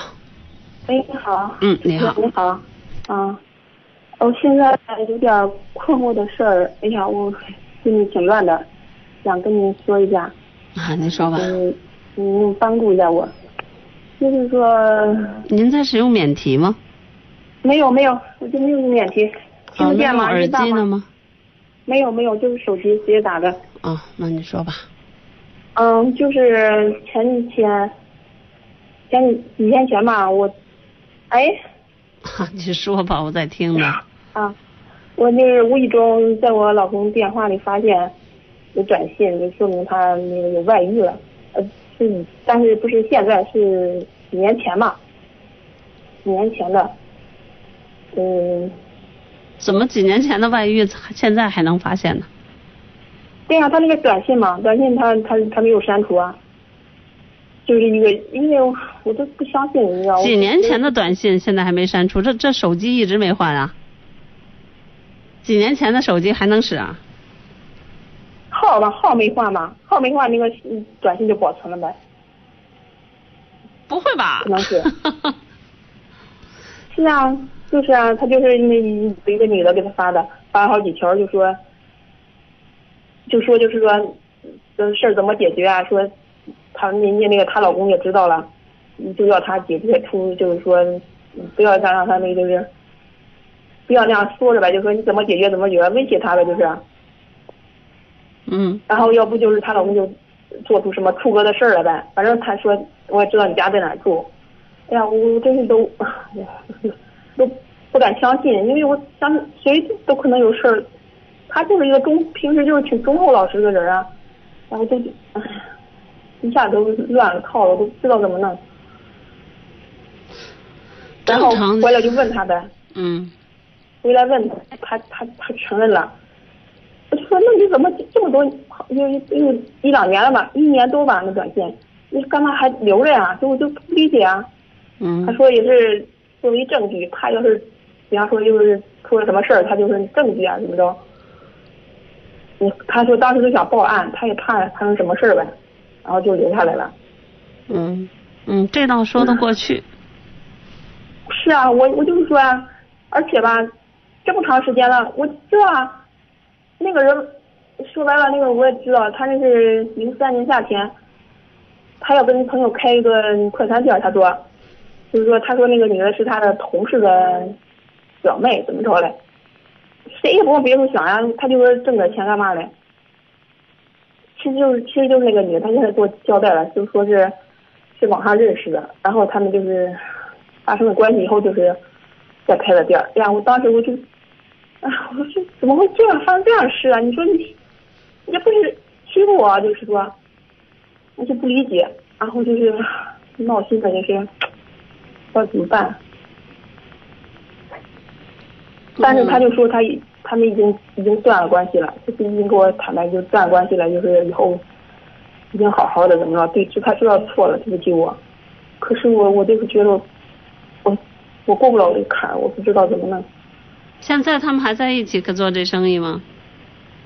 喂，你好。嗯，你好。你好。啊，我现在有点困惑的事儿，哎呀，我心里挺乱的，想跟您说一下。啊，您说吧。嗯，您帮助一下我。就是说，您在使用免提吗？没有没有，我就没有免提，听啊，得见吗？耳？机呢吗？没有没有，就是手机直接打的。啊，那你说吧。嗯，就是前几天，前几几天前吧，我，哎，你说吧，我在听呢。啊，我就是无意中在我老公电话里发现有短信，就说明他那个有外遇了。呃，是，但是不是现在，是几年前嘛，几年前的。嗯，怎么几年前的外遇，现在还能发现呢？对呀、他那个短信嘛，短信他他他没有删除啊，就是一个，因为我都不相信，你知道吗？几年前的短信现在还没删除，这这手机一直没换啊？几年前的手机还能使啊？号吧，号没换吧，号没换，那个嗯短信就保存了呗。不会吧？可能是。是啊，就是啊，他就是那一一个女的给他发的，发了好几条，就说，就说就是说，这事儿怎么解决啊？说，她人家那个她老公也知道了，就要她解决出，就是说，不要再让她那个就是，不要那样说着呗，就说你怎么解决怎么解决，威胁她呗，就是。嗯然后要不就是她老公就做出什么出格的事儿了呗，反正她说我也知道你家在哪儿住，哎呀，我我真是都，哎呀，都不敢相信，因为我想谁都可能有事儿，他就是一个忠，平时就是挺忠厚老实的人啊，然后就，哎呀，一下都乱了套了，都不知道怎么弄。然后回来就问他呗，嗯回来问他，他他他承认了。我就说，那你怎么这么多，又又一两年了吧，一年多吧，那短信，你干嘛还留着呀？就我就不理解啊。嗯他说也是作为证据，他要是，比方说就是出了什么事儿，他就是证据啊，怎么着？嗯，他说当时就想报案，他也怕发生什么事儿呗，然后就留下来了。嗯嗯，这倒说得过去。是啊，我我就是说啊，而且吧，这么长时间了，我知道啊，那个人说白了，那个我也知道，他那是零三年夏天，他要跟朋友开一个快餐店，他说，就是说，他说那个女的是他的同事的表妹，怎么着嘞？谁也不往别处想呀，他就说挣点钱干嘛嘞？其实就是其实就是那个女的，她现在给我交代了，就说是是网上认识的，然后他们就是发生了关系以后，就是再开的店儿。哎呀，我当时我就，啊，我说怎么会这样发生这样的事啊？你说你，你这不是欺负我？就是说，我就不理解，然后就是闹心的，就是不知道怎么办。但是他就说他已他们已经已经断了关系了，就是已经跟我坦白就断了关系了，就是以后已经好好的怎么着？对，就他知道错了，对不起我。可是我我就是觉得我我过不了这个坎儿，我不知道怎么弄。现在他们还在一起可做这生意吗？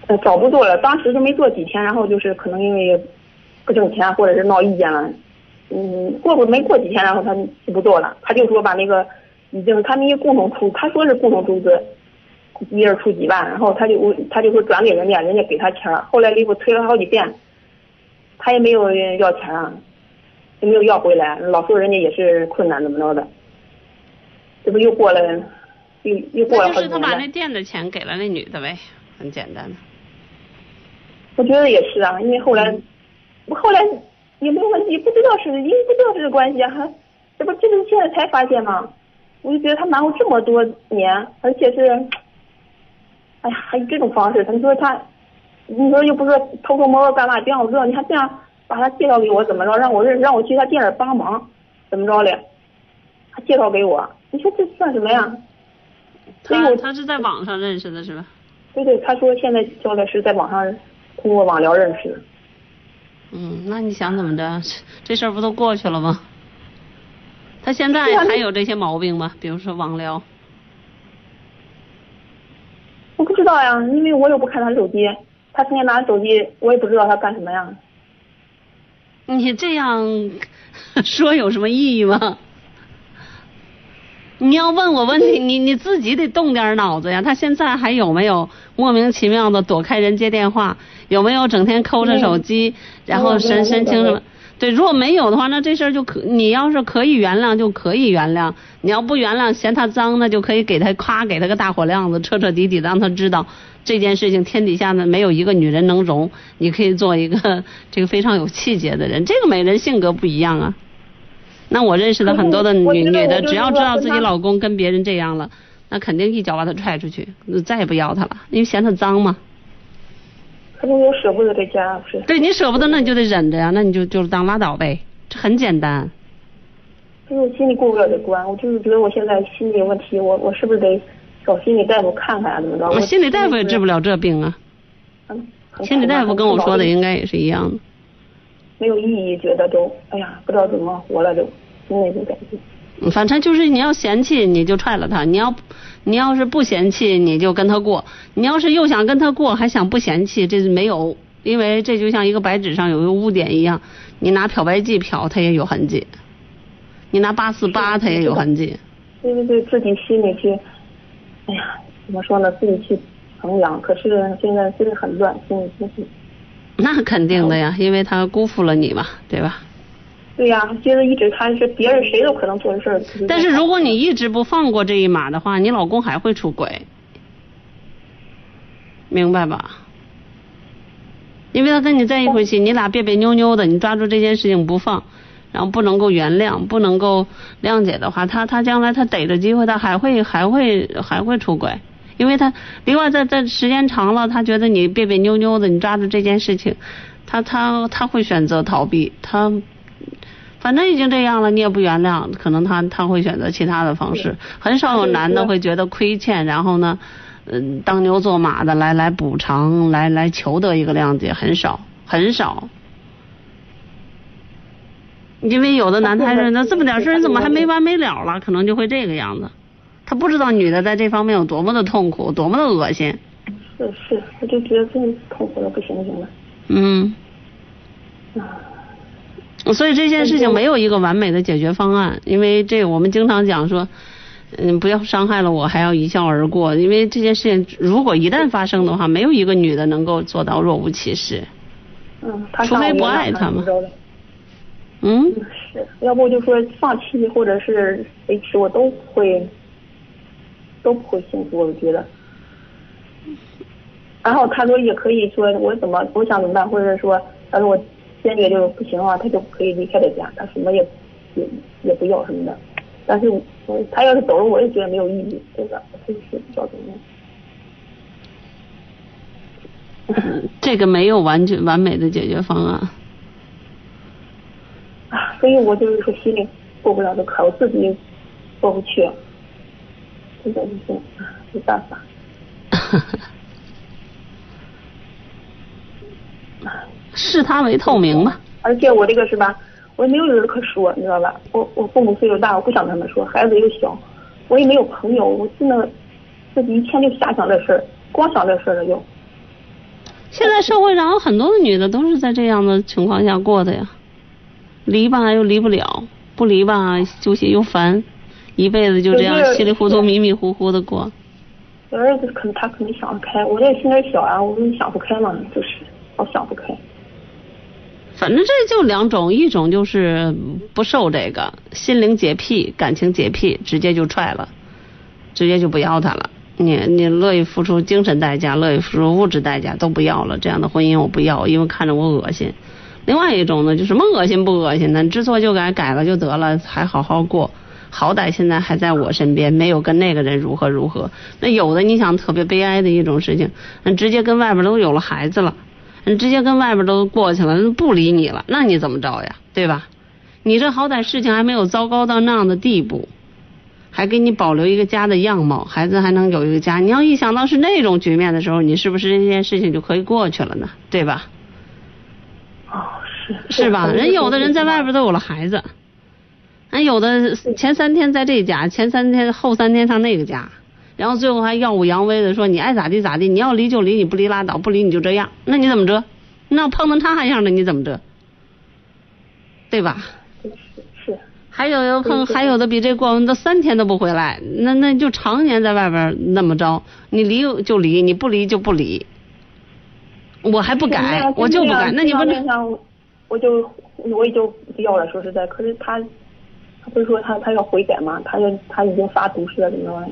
呃，早不做了，当时就没做几天，然后就是可能因为不挣钱或者是闹意见了，嗯，过不没过几天，然后他就不做了，他就说把那个已经他们一共同出，他说是共同出资，一人出几万，然后他就我他就说转给人家，人家给他钱儿，后来离谱催了好几遍，他也没有要钱啊，也没有要回来，老说人家也是困难怎么着的，这不又过了又又过了那就是他好几年了。把那店的钱给了那女的呗，很简单的。我觉得也是啊，因为后来，我后来也没有问题，不知道是因为不知道这个关系啊，还这不这不现在才发现吗？我就觉得他瞒我这么多年，而且是，哎呀，还有这种方式，他说他，你说又不是偷偷摸摸干嘛，别让我知道，你还这样把他介绍给我，怎么着，让我认，让我去他店里帮忙，怎么着嘞？他介绍给我，你说这算什么呀？所以我他他是在网上认识的是吧？对对，他说现在交的是在网上通过网聊认识的。嗯，那你想怎么着？这 这事儿不都过去了吗？他现在还有这些毛病吗？比如说网聊。我不知道呀，因为我又不看他手机，他天天拿手机，我也不知道他干什么呀。你这样 说有什么意义吗？你要问我问题，你你自己得动点脑子呀。他现在还有没有莫名其妙的躲开人接电话？有没有整天抠着手机，然后神神情什么？对，如果没有的话，那这事儿就可，你要是可以原谅就可以原谅，你要不原谅嫌他脏，那就可以给他夸给他个大火亮子，彻彻底底的让他知道这件事情天底下呢没有一个女人能容，你可以做一个这个非常有气节的人，这个每人性格不一样啊。那我认识的很多的女女的，只要知道自己老公跟别人这样了，那肯定一脚把他踹出去，再也不要他了，因为嫌他脏嘛。可是我舍不得这家，不是？对你舍不得，那你就得忍着呀，那你就就是当拉倒呗，这很简单。可是我心里过不了这关，我就是觉得我现在心理有问题，我我是不是得找心理大夫看看啊？怎么着？我我心理大夫也治不了。这病啊，很很心理大夫跟我说的应该也是一样的。没有意义，觉得都哎呀，不知道怎么活了都，就那种感觉。嗯反正就是你要嫌弃，你就踹了他；你要你要是不嫌弃，你就跟他过；你要是又想跟他过，还想不嫌弃，这是没有，因为这就像一个白纸上有一个污点一样，你拿漂白剂漂，它也有痕迹；你拿八四八，它也有痕迹。对对对，自己心里去，哎呀，怎么说呢？自己去衡量，可是现在真的很乱，心里真是。那肯定的呀，因为他辜负了你嘛，对吧？对呀、接着一直看是别人谁都可能做的事儿。但是如果你一直不放过这一马的话，你老公还会出轨，明白吧？因为他跟你在一块儿起，你俩别别扭扭的，你抓住这件事情不放，然后不能够原谅，不能够谅解的话，他他将来他逮着机会，他还会还会还会出轨，因为他另外在在时间长了，他觉得你别别扭扭的，你抓住这件事情，他他他会选择逃避，他反正已经这样了，你也不原谅，可能他他会选择其他的方式。很少有男的会觉得亏欠，然后呢，嗯，当牛做马的来来补偿，来来求得一个谅解，很少很少。因为有的男他是那这么点事儿怎么还没完没了了，可能就会这个样子。他不知道女的在这方面有多么的痛苦，多么的恶心。是是，我就觉得真痛苦的不行不行了。嗯。所以这件事情没有一个完美的解决方案，因为这我们经常讲说，嗯，不要伤害了我，还要一笑而过。因为这件事情如果一旦发生的话，没有一个女的能够做到若无其事。嗯，他除非不爱他嘛。嗯，是，要不就说放弃或者是维持，我都不会都不会幸福，我觉得。然后他说也可以说我怎么我想怎么办，或者说他说我坚决就是不行的话，他就可以离开这家，他什么也也也不要什么的。但是我他要是走了，我也觉得没有意义，对吧？这是比较怎么样？这个没有完全完美的解决方案。啊，所以我就是说心里过不了这坎，我自己过不去，真的是没办法。视他为透明吧。而且我这个是吧，我也没有人可说，你知道吧？我我父母岁数大，我不想跟他们说，孩子又小，我也没有朋友，我真的自己一天就瞎想这事儿，光想这事儿了就。现在社会上有很多的女的都是在这样的情况下过的呀，离吧又离不了，不离吧纠结又烦，一辈子就这样稀里糊涂、迷迷糊糊的过。儿子可能他可能想得开，我这心眼小啊，我想不开嘛，就是老想不开。反正这就两种，一种就是不受这个心灵洁癖、感情洁癖，直接就踹了，直接就不要他了。你你乐意付出精神代价，乐意付出物质代价都不要了，这样的婚姻我不要，因为看着我恶心。另外一种呢，就什么恶心不恶心的，知错就改，改了就得了，还好好过。好歹现在还在我身边，没有跟那个人如何如何。那有的你想特别悲哀的一种事情，那直接跟外边都有了孩子了。你直接跟外边都过去了，不理你了，那你怎么着呀？对吧？你这好歹事情还没有糟糕到那样的地步，还给你保留一个家的样貌，孩子还能有一个家。你要一想到是那种局面的时候，你是不是这件事情就可以过去了呢？对吧？哦，是是吧？人有的人在外边都有了孩子，人有的前三天在这家，前三天后三天上那个家。然后最后还耀武扬威的说你爱咋地咋地，你要离就离，你不离拉倒，不离你就这样，那你怎么着？那碰到他样的你怎么着？对吧？是是。还有有碰，还有的比这过分，都三天都不回来，那那就常年在外边那么着，你离就离，你不离就不离。我还不改，我就不改，那你不能？我就我也就不要了，说实在，可是他，他不是说他他要悔改吗？他要他已经发毒誓了，怎么着？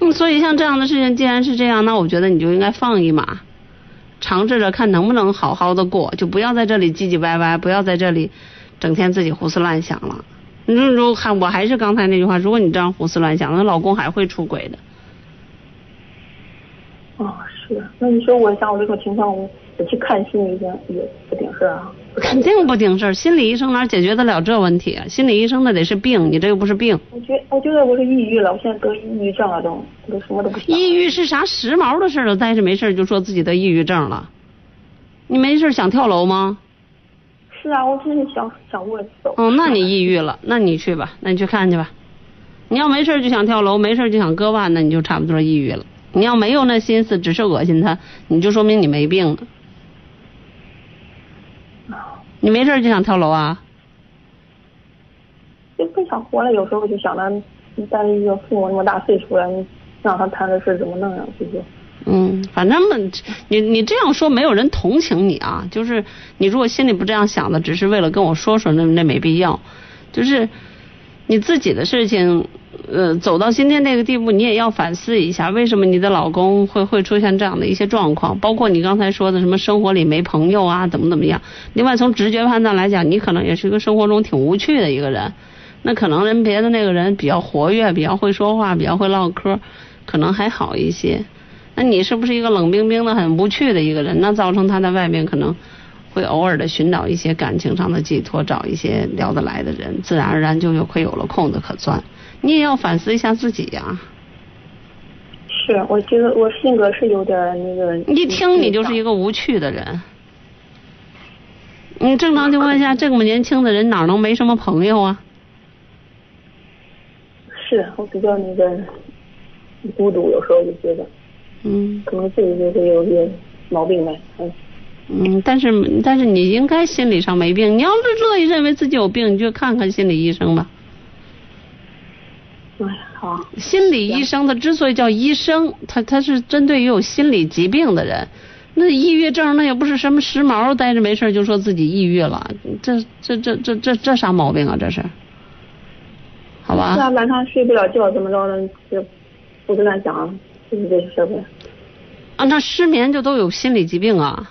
嗯，所以像这样的事情，既然是这样，那我觉得你就应该放一马，尝试着看能不能好好的过，就不要在这里唧唧歪歪，不要在这里整天自己胡思乱想了。你说如果还我还是刚才那句话，如果你这样胡思乱想，那老公还会出轨的。哦，是，那你说我像我这种情况，我我去看心理医生也不顶事儿啊？肯定不顶事儿，心理医生哪解决得了这问题啊？心理医生那得是病，你这又不是病。我觉我觉得我是抑郁了，我现在得抑郁症了，都都什么都不想。抑郁是啥时髦的事了？但是没事就说自己得抑郁症了，你没事想跳楼吗？是啊，我真是想想问走。哦，那你抑郁了，那你去吧，那你去看去吧。你要没事就想跳楼，没事就想割腕，那你就差不多抑郁了。你要没有那心思，只是恶心他，你就说明你没病呢。你没事就想跳楼啊？就不想活了，有时候就想着，但是一个父母那么大岁数了，你让他谈的事怎么弄呀？就是。嗯，反正嘛，你你这样说没有人同情你啊。就是你如果心里不这样想的，只是为了跟我说说，那那没必要。就是你自己的事情，呃，走到今天这个地步，你也要反思一下，为什么你的老公会会出现这样的一些状况？包括你刚才说的什么生活里没朋友啊，怎么怎么样？另外从直觉判断来讲，你可能也是一个生活中挺无趣的一个人。那可能人别的那个人比较活跃，比较会说话，比较会唠嗑，可能还好一些。那你是不是一个冷冰冰的、很无趣的一个人？那造成他在外面可能会偶尔的寻找一些感情上的寄托，找一些聊得来的人，自然而然就又会有了空子可钻。你也要反思一下自己呀、是，我觉得我性格是有点儿那个。一听你就是一个无趣的人。你正常情况下，这么年轻的人哪能没什么朋友啊？是我比较那个孤独，有时候就觉得嗯可能自己就会有些毛病呗。嗯，嗯，但是但是你应该心理上没病。你要是乐意认为自己有病，你就看看心理医生吧。哎，好，心理医生他之所以叫医生，他他是针对于有心理疾病的人。那抑郁症那也不是什么时髦，待着没事就说自己抑郁了，这这这这这这啥毛病啊？这是，好吧？是啊，晚上睡不了觉，怎么着的，就胡思乱想，就是这些事儿呗。啊，那失眠就都有心理疾病啊？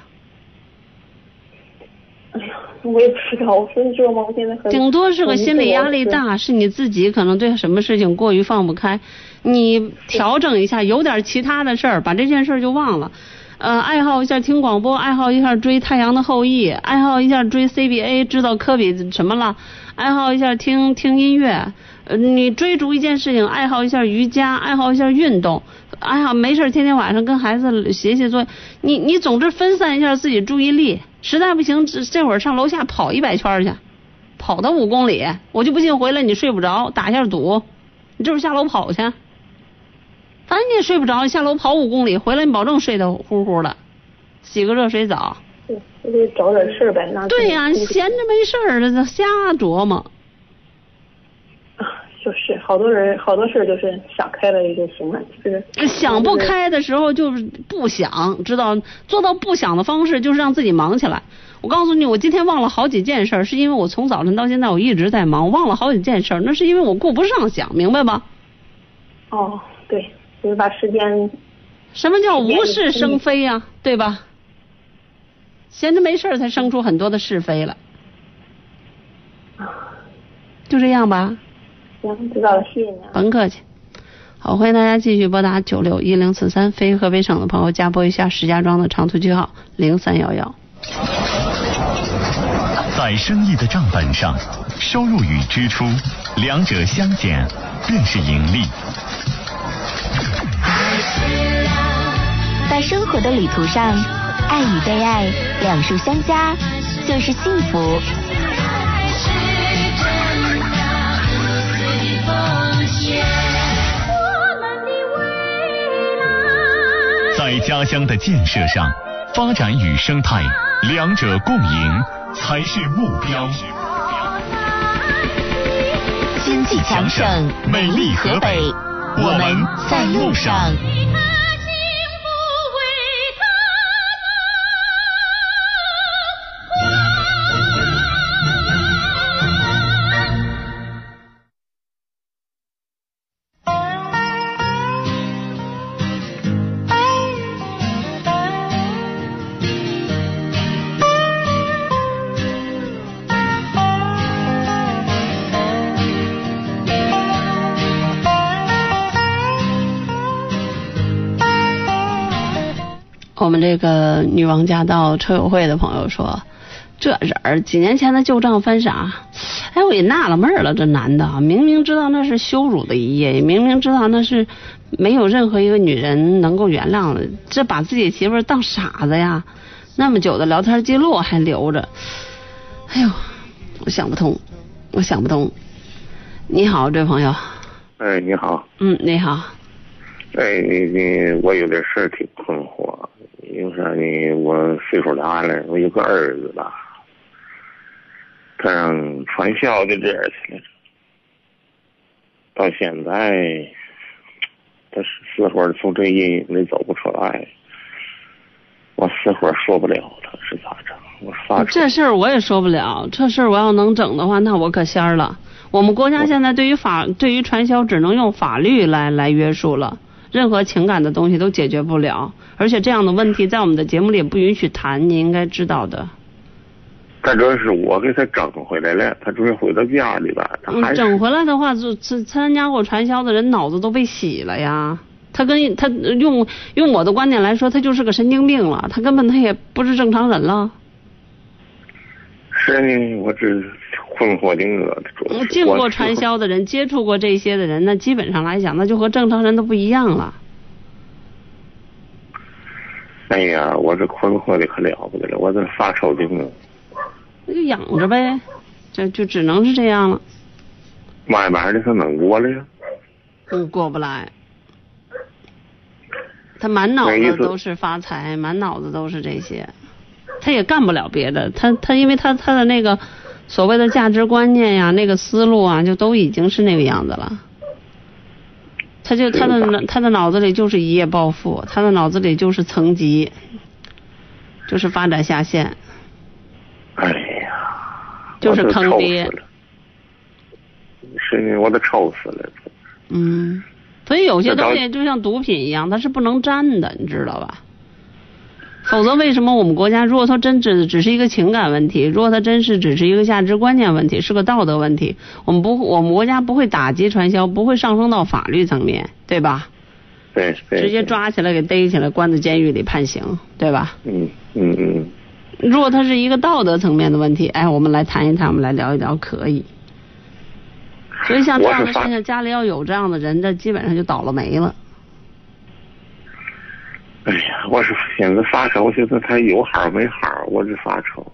我也不知道，我说你知道吗？我现在很顶多是个心理压力大，是你自己可能对什么事情过于放不开，你调整一下，有点其他的事儿，把这件事儿就忘了。呃，爱好一下听广播，爱好一下追《太阳的后裔》，爱好一下追 CBA，知道科比什么了，爱好一下听听音乐。呃，你追逐一件事情，爱好一下瑜伽，爱好一下运动，爱好没事儿天天晚上跟孩子写写作业。你你总之分散一下自己注意力，实在不行，这这会儿上楼下跑一百圈儿去。跑到五公里，我就不信回来你睡不着，打一下赌，你这会儿下楼跑去，反正你也睡不着，下楼跑五公里，回来你保证睡得呼呼的，洗个热水澡。对，我得找点事儿呗。那对呀、闲着没事儿的，瞎琢磨。就是好多人好多事儿就是想开了也就行了，就是想不开的时候就是不想，知道做到不想的方式就是让自己忙起来。我告诉你，我今天忘了好几件事儿，是因为我从早晨到现在我一直在忙，忘了好几件事儿，那是因为我顾不上想，明白吧？哦，对，就是把时间什么叫无事生非呀、对吧？闲着没事儿才生出很多的是非来，就这样吧。行，知道了，谢谢你啊。甭客气。好，欢迎大家继续拨打九六一零四三，非河北省的朋友加拨一下石家庄的长途区号零三幺幺。在生意的账本上，收入与支出两者相减便是盈利。在生活的旅途上，爱与被爱两数相加就是幸福。在家乡的建设上，发展与生态两者共赢才是目标。经济强省，美丽河北，我们在路上。我们这个女王驾到车友会的朋友说，这人儿几年前的旧账翻啥？哎，我也纳了闷儿了，这男的啊，明明知道那是羞辱的一夜，也明明知道那是没有任何一个女人能够原谅的，这把自己媳妇儿当傻子呀？那么久的聊天记录还留着，哎呦，我想不通，我想不通。你好，这位朋友，哎，你好，嗯，你好，哎，你你我有点事儿挺困惑，因为啥呢？我岁数大了，我有个儿子吧，他上传销的这样去了，到现在他是死活从这阴影里走不出来。我死活说不了他是咋整，我发愁。这事儿我也说不了，这事儿我要能整的话，那我可仙儿了。我们国家现在对于法对于传销只能用法律来来约束了，任何情感的东西都解决不了，而且这样的问题在我们的节目里也不允许谈，你应该知道的。他主要是我给他整回来了，他准备回到家里吧，他还嗯，整回来的话，就参参加过传销的人脑子都被洗了呀。他跟他用用我的观点来说，他就是个神经病了，他根本他也不是正常人了。是呢，我这困惑的我，主要是我进过传销的人，接触过这些的人，那基本上来讲，那就和正常人都不一样了。哎呀，我这困惑的可了不得了，我这发愁的呢。那就养着呗，这就只能是这样了。慢慢的他能过来呀。嗯，过不来。他满脑子都是发财，满脑子都是这些，他也干不了别的。他他因为他他的那个所谓的价值观念呀，那个思路啊，就都已经是那个样子了。他就他的他的脑子里就是一夜暴富，他的脑子里就是层级，就是发展下线，哎呀，就是坑爹。是呢，我都愁死了。嗯，所以有些东西就像毒品一样，它是不能沾的，你知道吧？否则为什么我们国家，如果它真只只是一个情感问题，如果它真是只是一个价值观念问题，是个道德问题，我们不，我们国家不会打击传销，不会上升到法律层面，对吧？对对。直接抓起来给逮起来，关在监狱里判刑，对吧？嗯嗯嗯，如果它是一个道德层面的问题，哎，我们来谈一谈，我们来聊一聊，可以。所以像这样的现象，家里要有这样的人，这基本上就倒了霉了。哎呀，我是现在发愁，现在他有好没好，我是发愁。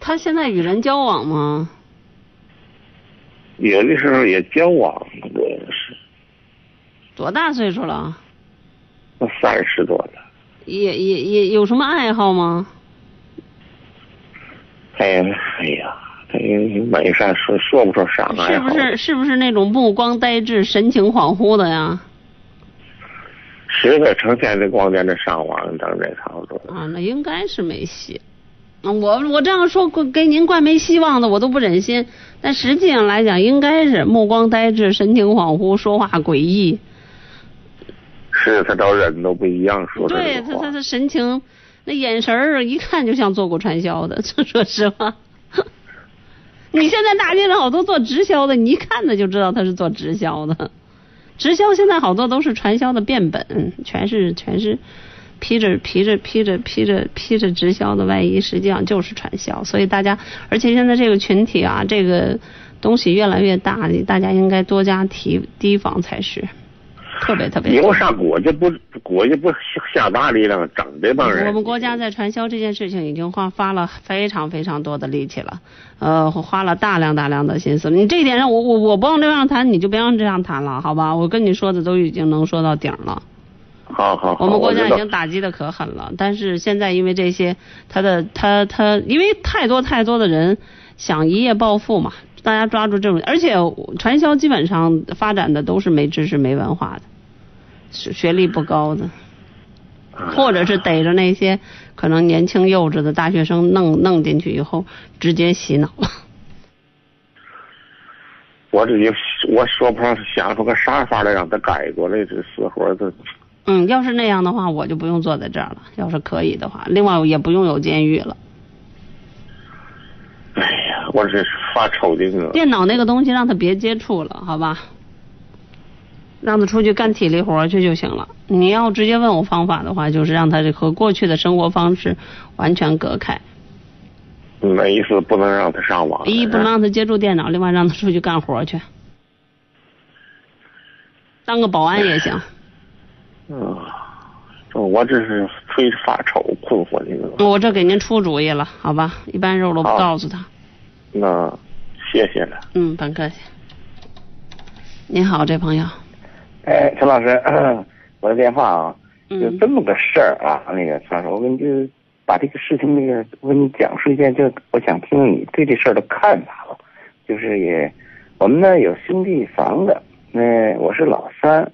他现在与人交往吗？有的时候也交往，我是多大岁数了？我三十多了，也也也有什么爱好吗？哎呀哎呀，他也没啥说说不出啥爱好。是不是是不是那种目光呆滞、神情恍惚的呀？是的，成天在光在那上网等这操作。啊，那应该是没戏。啊我我这样说给您怪没希望的，我都不忍心。但实际上来讲，应该是目光呆滞、神情恍惚、说话诡异。是他找人都不一样，说这对他。他他的神情，那眼神儿一看就像做过传销的。这说实话，你现在大街上好多做直销的，你一看他就知道他是做直销的。直销现在好多都是传销的变本，全是全是披着披着披着披着披着直销的外衣，实际上就是传销。所以大家，而且现在这个群体啊，这个东西越来越大，大家应该多加提提防才是，特别特别。以后上国家不国家不下大力量整这帮人。我们国家在传销这件事情已经花发了非常非常多的力气了，呃，花了大量大量的心思。你这一点上，我我我不用这样谈，你就别让这样谈了，好吧？我跟你说的都已经能说到顶了。好好好，我们国家已经打击的可狠了，但是现在因为这些，他的他他因为太多太多的人想一夜暴富嘛，大家抓住这种，而且传销基本上发展的都是没知识没文化的，学学历不高的。或者是逮着那些可能年轻幼稚的大学生弄弄进去以后，直接洗脑 了。我这也我说不上想出个啥法来让他改过来，这死活的。嗯，要是那样的话，我就不用坐在这儿了。要是可以的话，另外也不用有监狱了。哎呀，我这是发愁的呢。电脑那个东西让他别接触了，好吧？让他出去干体力活去就行了。你要直接问我方法的话，就是让他和过去的生活方式完全隔开。那意思不能让他上网。一不能让他接触电脑，另外让他出去干活去，当个保安也行。嗯，我这是非发愁困惑。我这给您出主意了，好吧？一般肉都不告诉他。那谢谢了。嗯，甭客气。您好，这朋友。哎，陈老师，我的电话啊，嗯就这么个事儿啊，那个陈老师，我跟你就把这个事情那个，我跟你讲述一下，就我想听听你对这事儿的看法吧。就是也，我们呢有兄弟房子，那我是老三，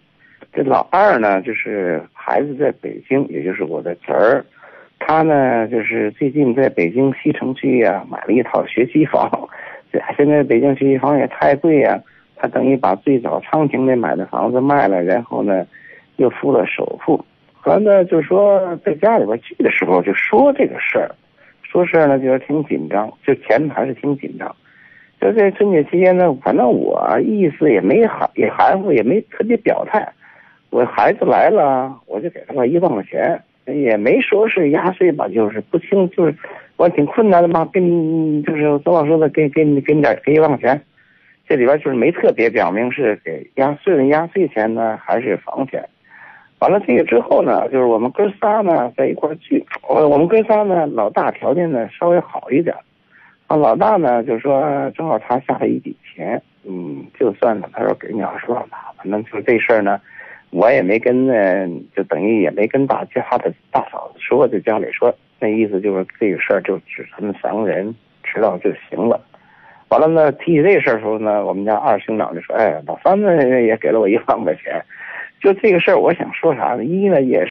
这老二呢，就是孩子在北京，也就是我的侄儿，他呢就是最近在北京西城区呀、买了一套学区房，现在北京学区房也太贵呀、他等于把最早昌平那买的房子卖了，然后呢又付了首付，后来呢就说在家里边聚的时候就说这个事儿，说事儿呢就是挺紧张，就前还是挺紧张。就在春节期间呢，反正我意思也没含也含糊，也没特别表态。我孩子来了，我就给他个一万块钱，也没说是压岁吧，就是不清，就是我挺困难的嘛，给你就是周老师的，给给你给你点给一万块钱，这里边就是没特别表明是给压岁的压岁钱呢，还是房钱。完了这个之后呢，就是我们哥仨呢在一块聚，我我们哥仨呢，老大条件呢稍微好一点。啊，老大呢就说正好他下了一笔钱，嗯，就算了，他说给你二十万吧，反正就这事儿呢，我也没跟呢，就等于也没跟大家的大嫂子说，就家里说，那意思就是这个事儿就只他们三个人知道就行了。完了呢，提起这事儿的时候呢，我们家二兄长就说，哎，老三呢也给了我一万块钱，就这个事儿，我想说啥呢？一呢也是。